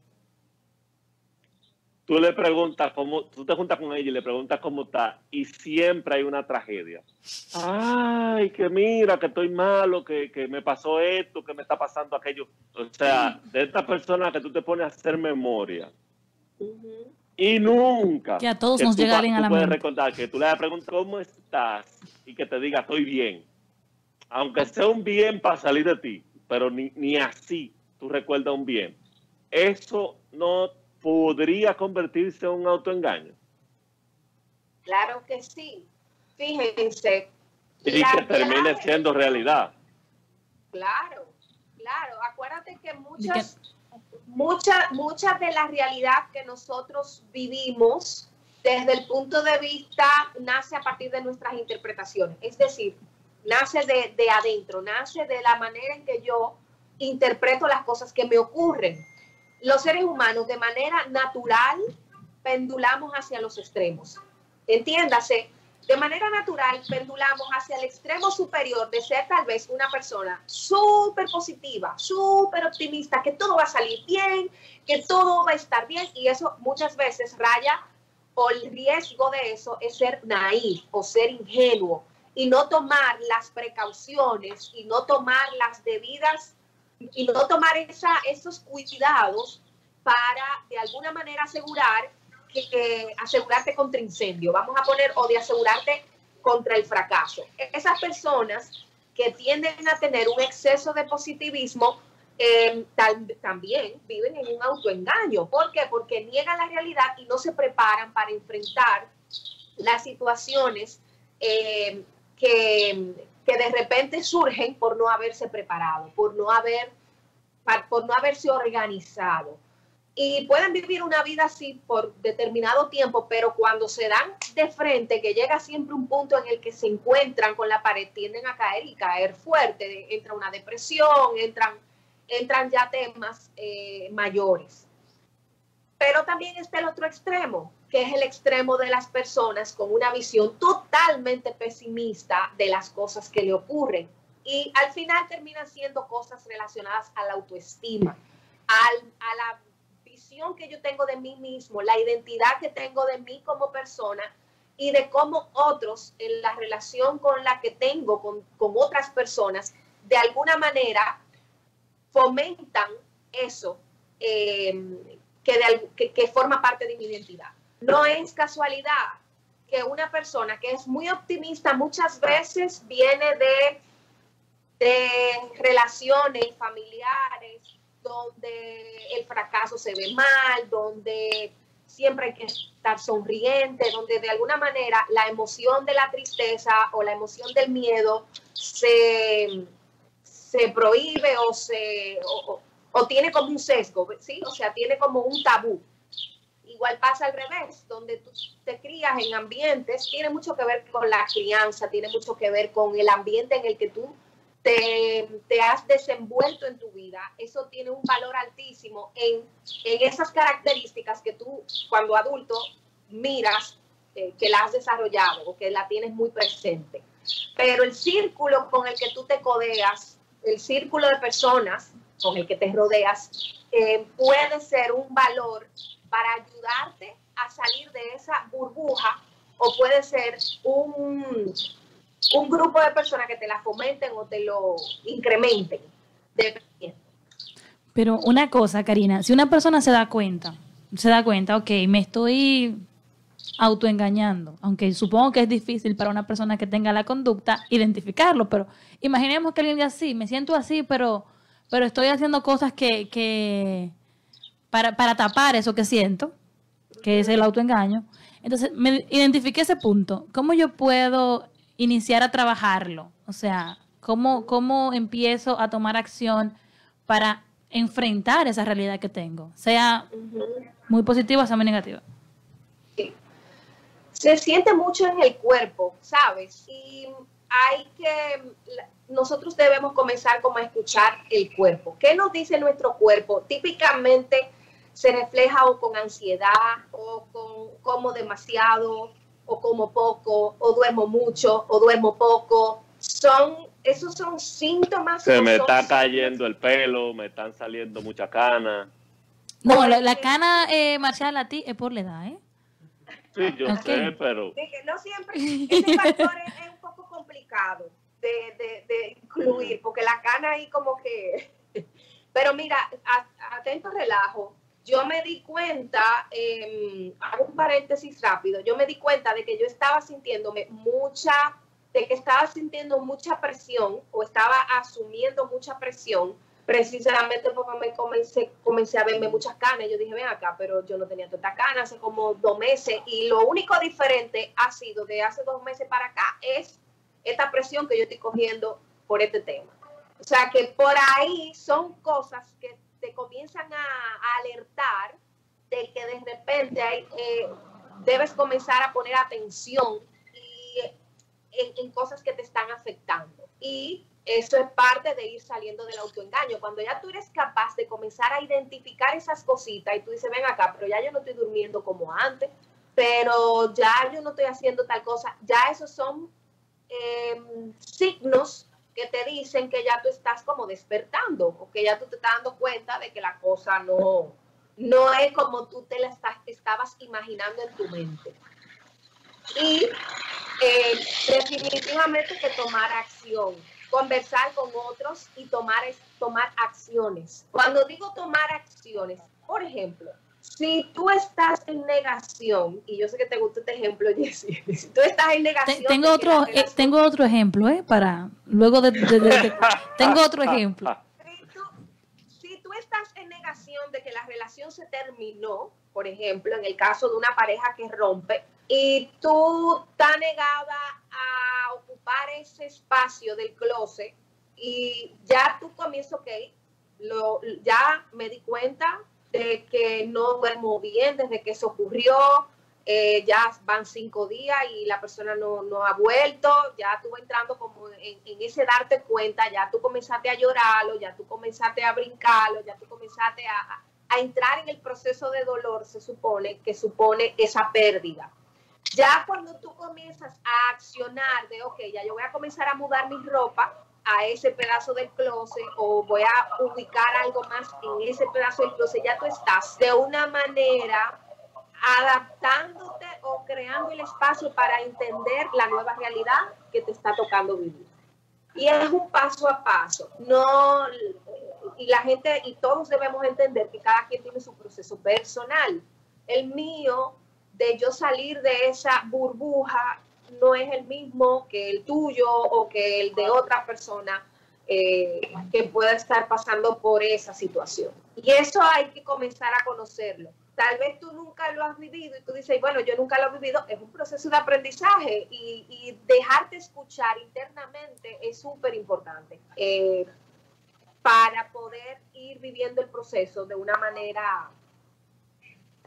tú le preguntas cómo, tú te juntas con ella y le preguntas cómo está y siempre hay una tragedia. Ay, que mira, que estoy malo, que, que me pasó esto, que me está pasando aquello. O sea, de estas personas que tú te pones a hacer memoria y nunca Que a todos que nos tú llega pa- alguien a la puedes mente. recordar que tú le preguntas cómo estás y que te diga estoy bien aunque sea un bien para salir de ti pero ni, ni así tú recuerdas un bien eso no podría convertirse en un autoengaño Claro que sí. Fíjense. y que termine clave- siendo realidad Claro, claro. Acuérdate que muchas, muchas, muchas de la realidad que nosotros vivimos desde el punto de vista nace a partir de nuestras interpretaciones. Es decir, nace de, de adentro, nace de la manera en que yo interpreto las cosas que me ocurren. Los seres humanos de manera natural pendulamos hacia los extremos. Entiéndase, de manera natural pendulamos hacia el extremo superior de ser tal vez una persona súper positiva, súper optimista, que todo va a salir bien, que todo va a estar bien y eso muchas veces raya o el riesgo de eso es ser naif o ser ingenuo y no tomar las precauciones y no tomar las debidas y no tomar esa, esos cuidados para de alguna manera asegurar asegurarte contra incendio, vamos a poner, o de asegurarte contra el fracaso. Esas personas que tienden a tener un exceso de positivismo tal- también viven en un autoengaño. ¿Por qué? Porque niegan la realidad y no se preparan para enfrentar las situaciones eh, que, que de repente surgen por no haberse preparado, por no haber, por no haberse organizado y pueden vivir una vida así por determinado tiempo, pero cuando se dan de frente, que llega siempre un punto en el que se encuentran con la pared, tienden a caer y caer fuerte, entra una depresión, entran, entran ya temas eh, mayores. Pero también está el otro extremo, que es el extremo de las personas con una visión totalmente pesimista de las cosas que le ocurren. Y al final terminan siendo cosas relacionadas a la autoestima, al, a la visión que yo tengo de mí mismo, la identidad que tengo de mí como persona y de cómo otros en la relación con la que tengo con, con otras personas, de alguna manera fomentan eso eh, que, de que forma parte de mi identidad. No es casualidad que una persona que es muy optimista muchas veces viene de, de relaciones familiares donde el fracaso se ve mal, donde siempre hay que estar sonriente, donde de alguna manera la emoción de la tristeza o la emoción del miedo se, se prohíbe o se o, tiene como un sesgo, ¿sí? O sea, tiene como un tabú. Igual pasa al revés, donde tú te crías en ambientes, tiene mucho que ver con la crianza, tiene mucho que ver con el ambiente en el que tú te, te has desenvuelto en tu vida. Eso tiene un valor altísimo en, en esas características que tú cuando adulto miras eh, que la has desarrollado o que la tienes muy presente. Pero el círculo con el que tú te codeas, el círculo de personas con el que te rodeas, eh, puede ser un valor para ayudarte a salir de esa burbuja o puede ser un, un grupo de personas que te la fomenten o te lo incrementen. Pero una cosa, Karina, si una persona se da cuenta, se da cuenta, ok, me estoy autoengañando, aunque supongo que es difícil para una persona que tenga la conducta identificarlo, pero imaginemos que alguien diga así, me siento así, pero, pero estoy haciendo cosas que, que para, para tapar eso que siento, que es el autoengaño. Entonces, me identifiqué ese punto. ¿Cómo yo puedo iniciar a trabajarlo? O sea, ¿cómo, cómo empiezo a tomar acción para enfrentar esa realidad que tengo? Sea muy positiva o sea muy negativa. Sí. Se siente mucho en el cuerpo, ¿sabes? Y hay que, nosotros debemos comenzar como a escuchar el cuerpo. ¿Qué nos dice nuestro cuerpo? Típicamente se refleja o con ansiedad o con como demasiado o como poco o duermo mucho o duermo poco. Son esos son síntomas. Se me está cayendo el pelo, me están saliendo muchas canas. No, la, la cana, eh, Marcial, a ti es por la edad, ¿eh? Sí, yo sé, pero que no siempre, ese factor es, es un poco complicado de, de- de incluir, porque la cana ahí como que... Pero mira, a- atento relajo, yo me di cuenta, eh, hago un paréntesis rápido, yo me di cuenta de que yo estaba sintiéndome mucha, de que estaba sintiendo mucha presión o estaba asumiendo mucha presión precisamente porque me comencé, comencé a verme muchas canas. Yo dije, ven acá, pero yo no tenía tanta canas hace como dos meses y lo único diferente ha sido de hace dos meses para acá es esta presión que yo estoy cogiendo por este tema. O sea que por ahí son cosas que te comienzan a, alertar de que de repente hay, eh, debes comenzar a poner atención en, cosas que te están afectando. Y eso es parte de ir saliendo del autoengaño. Cuando ya tú eres capaz de comenzar a identificar esas cositas y tú dices, ven acá, pero ya yo no estoy durmiendo como antes, pero ya yo no estoy haciendo tal cosa, ya esos son eh, signos que te dicen que ya tú estás como despertando o que ya tú te estás dando cuenta de que la cosa no, no es como tú te la estabas imaginando en tu mente. Y eh, definitivamente que tomar acción, conversar con otros y tomar, tomar acciones. Cuando digo tomar acciones, por ejemplo, si tú estás en negación, y yo sé que te gusta este ejemplo, Jessie, si tú estás en negación... tengo otro, eh, relación- tengo otro ejemplo, ¿eh? Para luego de, de- de- de- tengo otro ejemplo. si tú, si tú estás en negación de que la relación se terminó, por ejemplo, en el caso de una pareja que rompe, y tú estás negada a ocupar ese espacio del closet, y ya tú comienzas, ok, lo, ya me di cuenta de que no duermo bien desde que eso ocurrió, eh, ya van cinco días y la persona no, no ha vuelto, ya tú entrando como en, en ese darte cuenta, ya tú comenzaste a llorarlo, ya tú comenzaste a brincarlo, ya tú comenzaste a- a entrar en el proceso de dolor, se supone, que supone esa pérdida. Ya cuando tú comienzas a accionar de, ok, ya yo voy a comenzar a mudar mi ropa a ese pedazo del closet o voy a ubicar algo más en ese pedazo del closet, ya tú estás de una manera adaptándote o creando el espacio para entender la nueva realidad que te está tocando vivir. Y es un paso a paso. No, y la gente, y todos debemos entender que cada quien tiene su proceso personal. El mío, de yo salir de esa burbuja, no es el mismo que el tuyo o que el de otra persona eh, que pueda estar pasando por esa situación. Y eso hay que comenzar a conocerlo. Tal vez tú nunca lo has vivido y tú dices, bueno, yo nunca lo he vivido, es un proceso de aprendizaje y, y dejarte escuchar internamente es súper importante eh, para poder ir viviendo el proceso de una manera,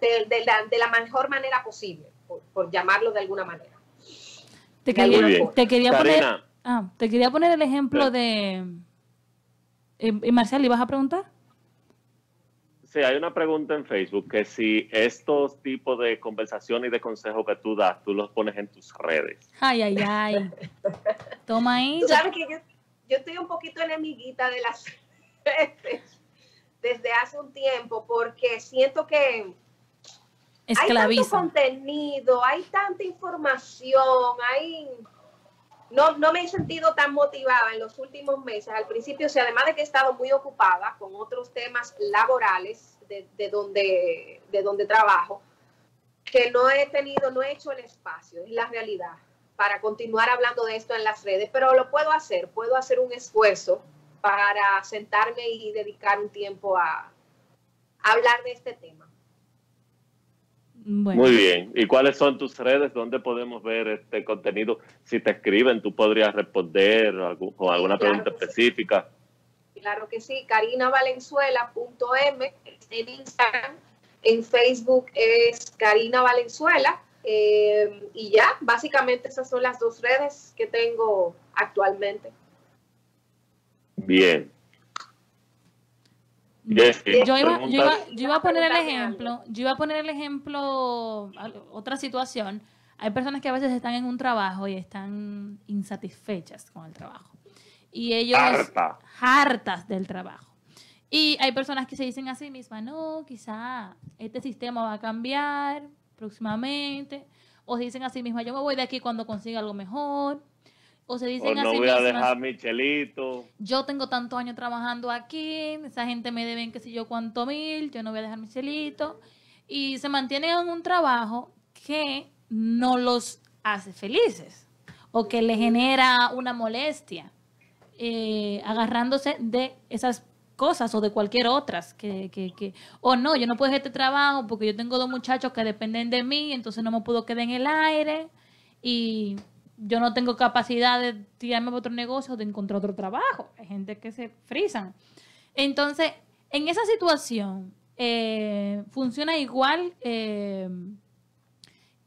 de, de la, de la mejor manera posible, por, por llamarlo de alguna manera. Te quería, te quería poner, ah, te quería poner el ejemplo Sí. de, eh, eh, Marcial, ¿ibas a preguntar? sí, hay una pregunta en Facebook que si estos tipos de conversaciones y de consejos que tú das, tú los pones en tus redes. Ay, ay, ay. Toma ahí. Tú sabes que yo, yo estoy un poquito enemiguita de las redes desde hace un tiempo porque siento que hay tanto Esclaviza. contenido, hay tanta información, hay no, no me he sentido tan motivada en los últimos meses. Al principio, o sea, además de que he estado muy ocupada con otros temas laborales de, de donde, de donde trabajo, que no he tenido, no he hecho el espacio, es la realidad, para continuar hablando de esto en las redes, pero lo puedo hacer, puedo hacer un esfuerzo para sentarme y dedicar un tiempo a, a hablar de este tema. Bueno, Muy bien. ¿Y cuáles son tus redes? ¿Dónde podemos ver este contenido? Si te escriben, tú podrías responder algún- con alguna Claro pregunta que sí. específica. Claro que sí, carinavalenzuela.m en Instagram, en Facebook es Karina Valenzuela. eh, y ya, básicamente esas son las dos redes que tengo actualmente. Bien. Yo iba, yo, iba, yo iba a poner el ejemplo, yo iba a poner el ejemplo, otra situación. Hay personas que a veces están en un trabajo y están insatisfechas con el trabajo. Y ellos Harta. hartas del trabajo. Y hay personas que se dicen a sí mismas, no, quizá este sistema va a cambiar próximamente. O se dicen a sí mismas, yo me voy de aquí cuando consiga algo mejor. O se O dicen a no voy a dejar mi chelito. yo tengo tantos años trabajando aquí, esa gente me deben qué sé yo cuánto mil, yo no voy a dejar mi celito. Y se mantienen en un trabajo que no los hace felices o que les genera una molestia, eh, agarrándose de esas cosas o de cualquier otras que, que, que, o no, yo no puedo hacer este trabajo porque yo tengo dos muchachos que dependen de mí, entonces no me puedo quedar en el aire y yo no tengo capacidad de tirarme a otro negocio de encontrar otro trabajo. Hay gente que se frisan. Entonces, en esa situación, eh, funciona igual eh,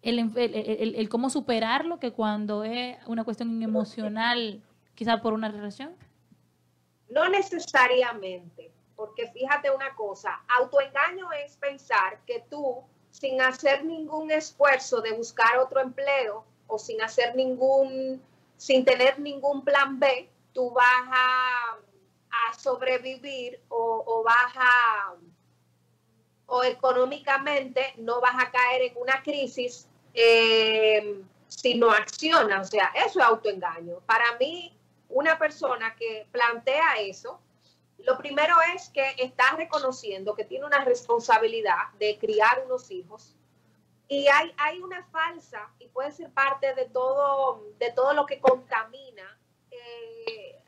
el, el, el- el cómo superarlo que cuando es una cuestión emocional, quizás por una relación. No necesariamente, porque fíjate una cosa, autoengaño es pensar que tú, sin hacer ningún esfuerzo de buscar otro empleo o sin hacer ningún, sin tener ningún plan B, tú vas a, sobrevivir o, o vas a, o económicamente no vas a caer en una crisis eh, si no accionas. O sea, eso es autoengaño. Para mí, una persona que plantea eso, lo primero es que está reconociendo que tiene una responsabilidad de criar unos hijos y hay, hay una falsa y puede ser parte de todo, de todo lo que contamina, eh,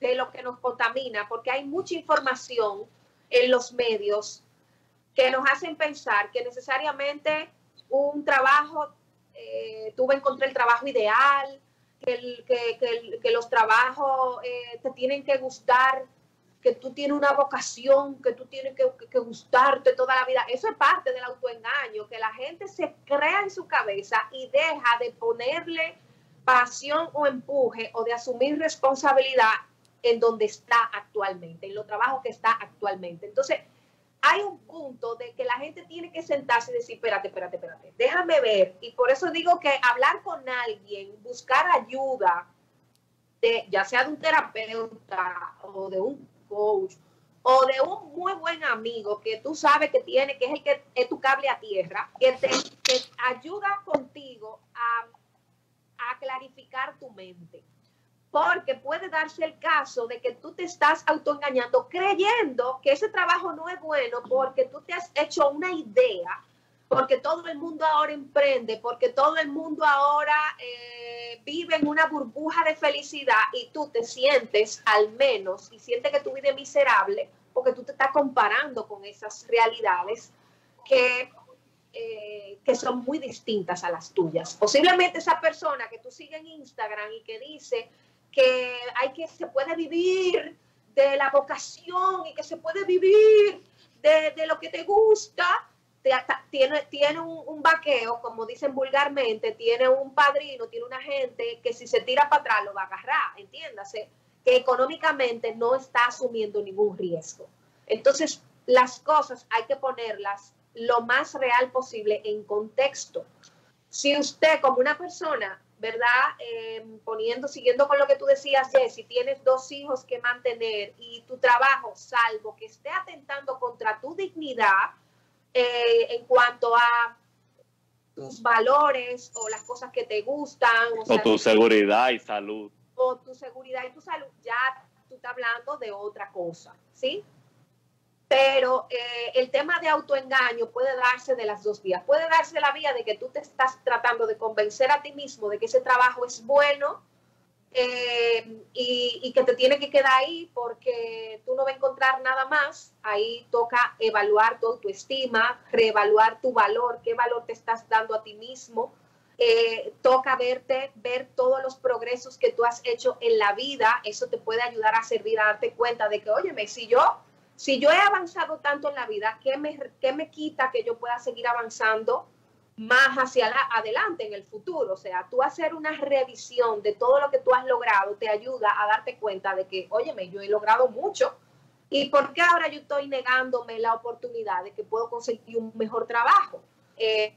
de lo que nos contamina, porque hay mucha información en los medios que nos hacen pensar que necesariamente un trabajo, eh, a encontrar el trabajo ideal, que, el- que- que el- que los trabajos eh, te tienen que gustar, que tú tienes una vocación, que tú tienes que, gustarte toda la vida. Eso es parte del autoengaño, que la gente se crea en su cabeza y deja de ponerle pasión o empuje o de asumir responsabilidad en donde está actualmente, en los trabajos que está actualmente. Entonces, hay un punto de que la gente tiene que sentarse y decir, espérate, espérate, espérate, déjame ver. Y por eso digo que hablar con alguien, buscar ayuda, ya sea de un terapeuta o de un coach o de un muy buen amigo que tú sabes que tiene, que es el que es tu cable a tierra, que te que ayuda contigo a, a clarificar tu mente. Porque puede darse el caso de que tú te estás autoengañando creyendo que ese trabajo no es bueno porque tú te has hecho una idea, porque todo el mundo ahora emprende, porque todo el mundo ahora eh, vive en una burbuja de felicidad y tú te sientes al menos y sientes que tu vida es miserable porque tú te estás comparando con esas realidades que eh, que son muy distintas a las tuyas. Posiblemente esa persona que tú sigues en Instagram y que dice que hay que se puede vivir de la vocación y que se puede vivir de, de lo que te gusta, tiene, tiene un, un vaqueo, como dicen vulgarmente, tiene un padrino, tiene una gente que si se tira para atrás lo va a agarrar, entiéndase, que económicamente no está asumiendo ningún riesgo. Entonces, las cosas hay que ponerlas lo más real posible en contexto. Si usted como una persona, ¿verdad? Eh, poniendo, siguiendo con lo que tú decías, Jessy, tienes dos hijos que mantener y tu trabajo, salvo que esté atentando contra tu dignidad eh, en cuanto a tus valores o las cosas que te gustan. O, O sea, tu seguridad y salud. o tu seguridad y tu salud, ya tú estás hablando de otra cosa, ¿sí? Pero eh, el tema de autoengaño puede darse de las dos vías. Puede darse de la vía de que tú te estás tratando de convencer a ti mismo de que ese trabajo es bueno eh, y, que te tiene que quedar ahí porque tú no vas a encontrar nada más. Ahí toca evaluar tu autoestima, reevaluar tu valor, qué valor te estás dando a ti mismo. Eh, toca verte, ver todos los progresos que tú has hecho en la vida. Eso te puede ayudar a servir a darte cuenta de que, óyeme, si yo, si yo he avanzado tanto en la vida, ¿qué me, qué me quita que yo pueda seguir avanzando más hacia la- adelante en el futuro? O sea, tú hacer una revisión de todo lo que tú has logrado te ayuda a darte cuenta de que, óyeme, yo he logrado mucho. ¿Y por qué ahora yo estoy negándome la oportunidad de que puedo conseguir un mejor trabajo? Eh,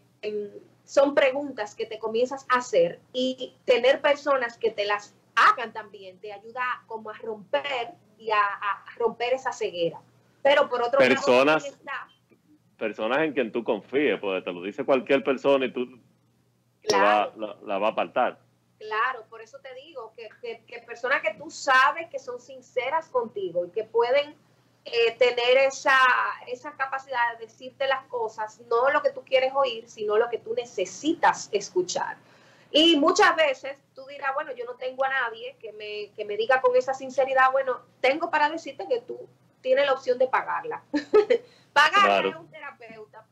son preguntas que te comienzas a hacer y tener personas que te las hagan también te ayuda como a romper y a, a romper esa ceguera. Pero por otro Personas- lado, está, Personas en quien tú confíes, porque te lo dice cualquier persona y tú la, va, claro, la- la va a apartar. claro, por eso te digo que, que- que personas que tú sabes que son sinceras contigo y que pueden eh, tener esa, esa capacidad de decirte las cosas, no lo que tú quieres oír, sino lo que tú necesitas escuchar. Y muchas veces tú dirás, bueno, yo no tengo a nadie que me, que me diga con esa sinceridad, bueno, tengo para decirte que tú tienes la opción de pagarla. Claro. a un terapeuta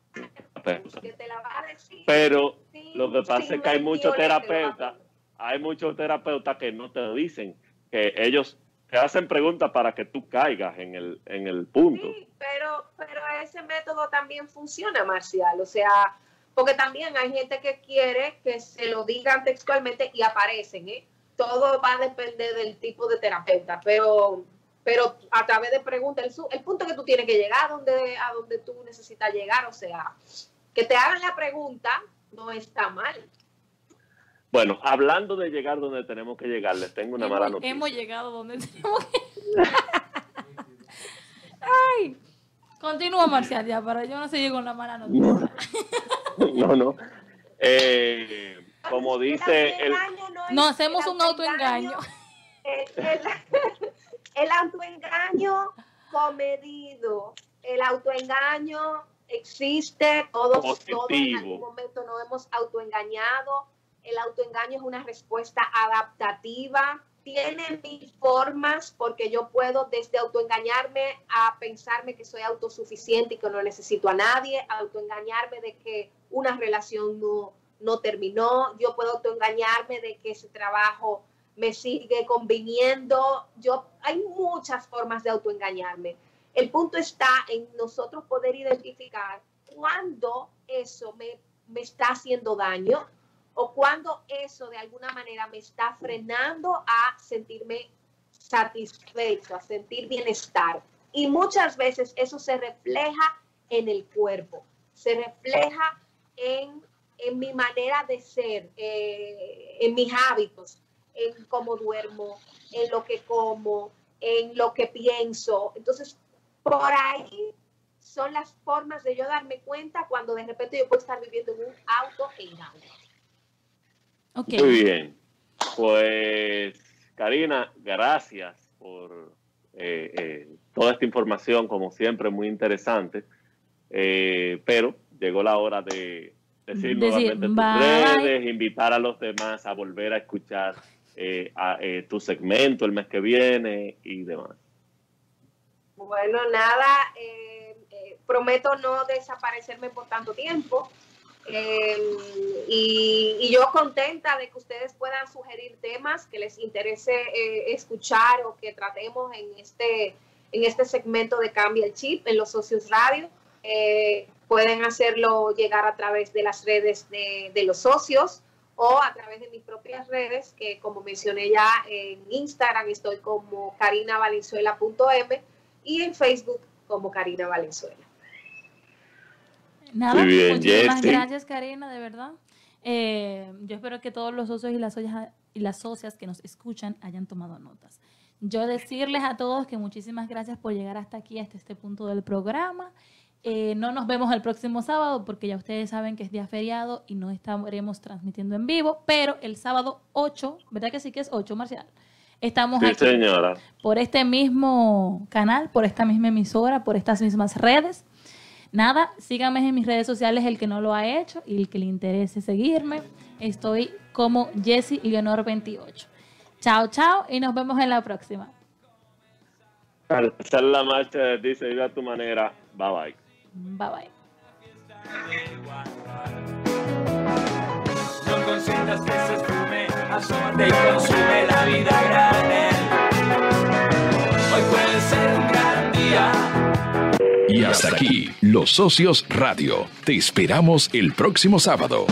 que te la va a decir. Pero lo que pasa es que hay muchos terapeutas, hay muchos terapeutas que no te dicen, que ellos te hacen preguntas para que tú caigas en el, en el punto. Sí, pero, pero ese método también funciona, Marcial. O sea, porque también hay gente que quiere que se lo digan textualmente y aparecen, ¿eh? Todo va a depender del tipo de terapeuta, pero, pero a través de preguntas, el, el punto que tú tienes que llegar a donde, a donde tú necesitas llegar, o sea, que te hagan la pregunta no está mal. Bueno, hablando de llegar donde tenemos que llegar, les tengo una mala noticia. hemos llegado donde tenemos que. Ay. Continúa, Marcial, ya, para yo no seguir con la mala noticia. No, no. Eh, como dice el, no hacemos un autoengaño. El, el- el autoengaño comedido. El autoengaño existe, todos, todos en algún momento nos hemos autoengañado. El autoengaño es una respuesta adaptativa. Tiene mil formas porque yo puedo desde autoengañarme a pensarme que soy autosuficiente y que no necesito a nadie, autoengañarme de que una relación no, no terminó, yo puedo autoengañarme de que ese trabajo me sigue conviniendo. Yo, hay muchas formas de autoengañarme. El punto está en nosotros poder identificar cuándo eso me, me está haciendo daño o cuando eso de alguna manera me está frenando a sentirme satisfecho, a sentir bienestar. Y muchas veces eso se refleja en el cuerpo, se refleja en, en mi manera de ser, eh, en mis hábitos, en cómo duermo, en lo que como, en lo que pienso. Entonces, por ahí son las formas de yo darme cuenta cuando de repente yo puedo estar viviendo en un autoengaño. Ok. Muy bien. Pues, Karina, gracias por eh, eh, toda esta información, como siempre, muy interesante. Eh, pero llegó la hora de decir, Decir, nuevamente tus redes, invitar a los demás a volver a escuchar eh, a, eh, tu segmento el mes que viene y demás. Bueno, nada, eh, prometo no desaparecerme por tanto tiempo. Y, yo contenta de que ustedes puedan sugerir temas que les interese escuchar o que tratemos en este, en este segmento de Cambia el Chip en los socios radio. Pueden hacerlo llegar a través de las redes de, de los socios o a través de mis propias redes, que como mencioné ya en Instagram estoy como carinavalenzuela.m y en Facebook como Karina Valenzuela. Nada, Muy bien, muchísimas Jessie. gracias, Karina, de verdad. Eh, yo espero que todos los socios y las socias, y las socias que nos escuchan hayan tomado notas. Yo decirles a todos que muchísimas gracias por llegar hasta aquí, hasta este punto del programa. Eh, no nos vemos el próximo sábado porque ya ustedes saben que es día feriado y no estaremos transmitiendo en vivo, pero el sábado 8, ¿verdad que sí que es 8, Marcial? Estamos Sí, aquí señora. por este mismo canal, por esta misma emisora, por estas mismas redes. Nada, síganme en mis redes sociales el que no lo ha hecho y el que le interese seguirme. Estoy como Jessie Leonor 28. Chao, chao y nos vemos en la próxima. Al hacer la marcha de ti, a tu manera. Bye bye. Bye bye. No consientas que se esfume, asómate y consume la vida grande. Hoy puede ser un gran día. Y hasta aquí, Los Socios Radio. Te esperamos el próximo sábado.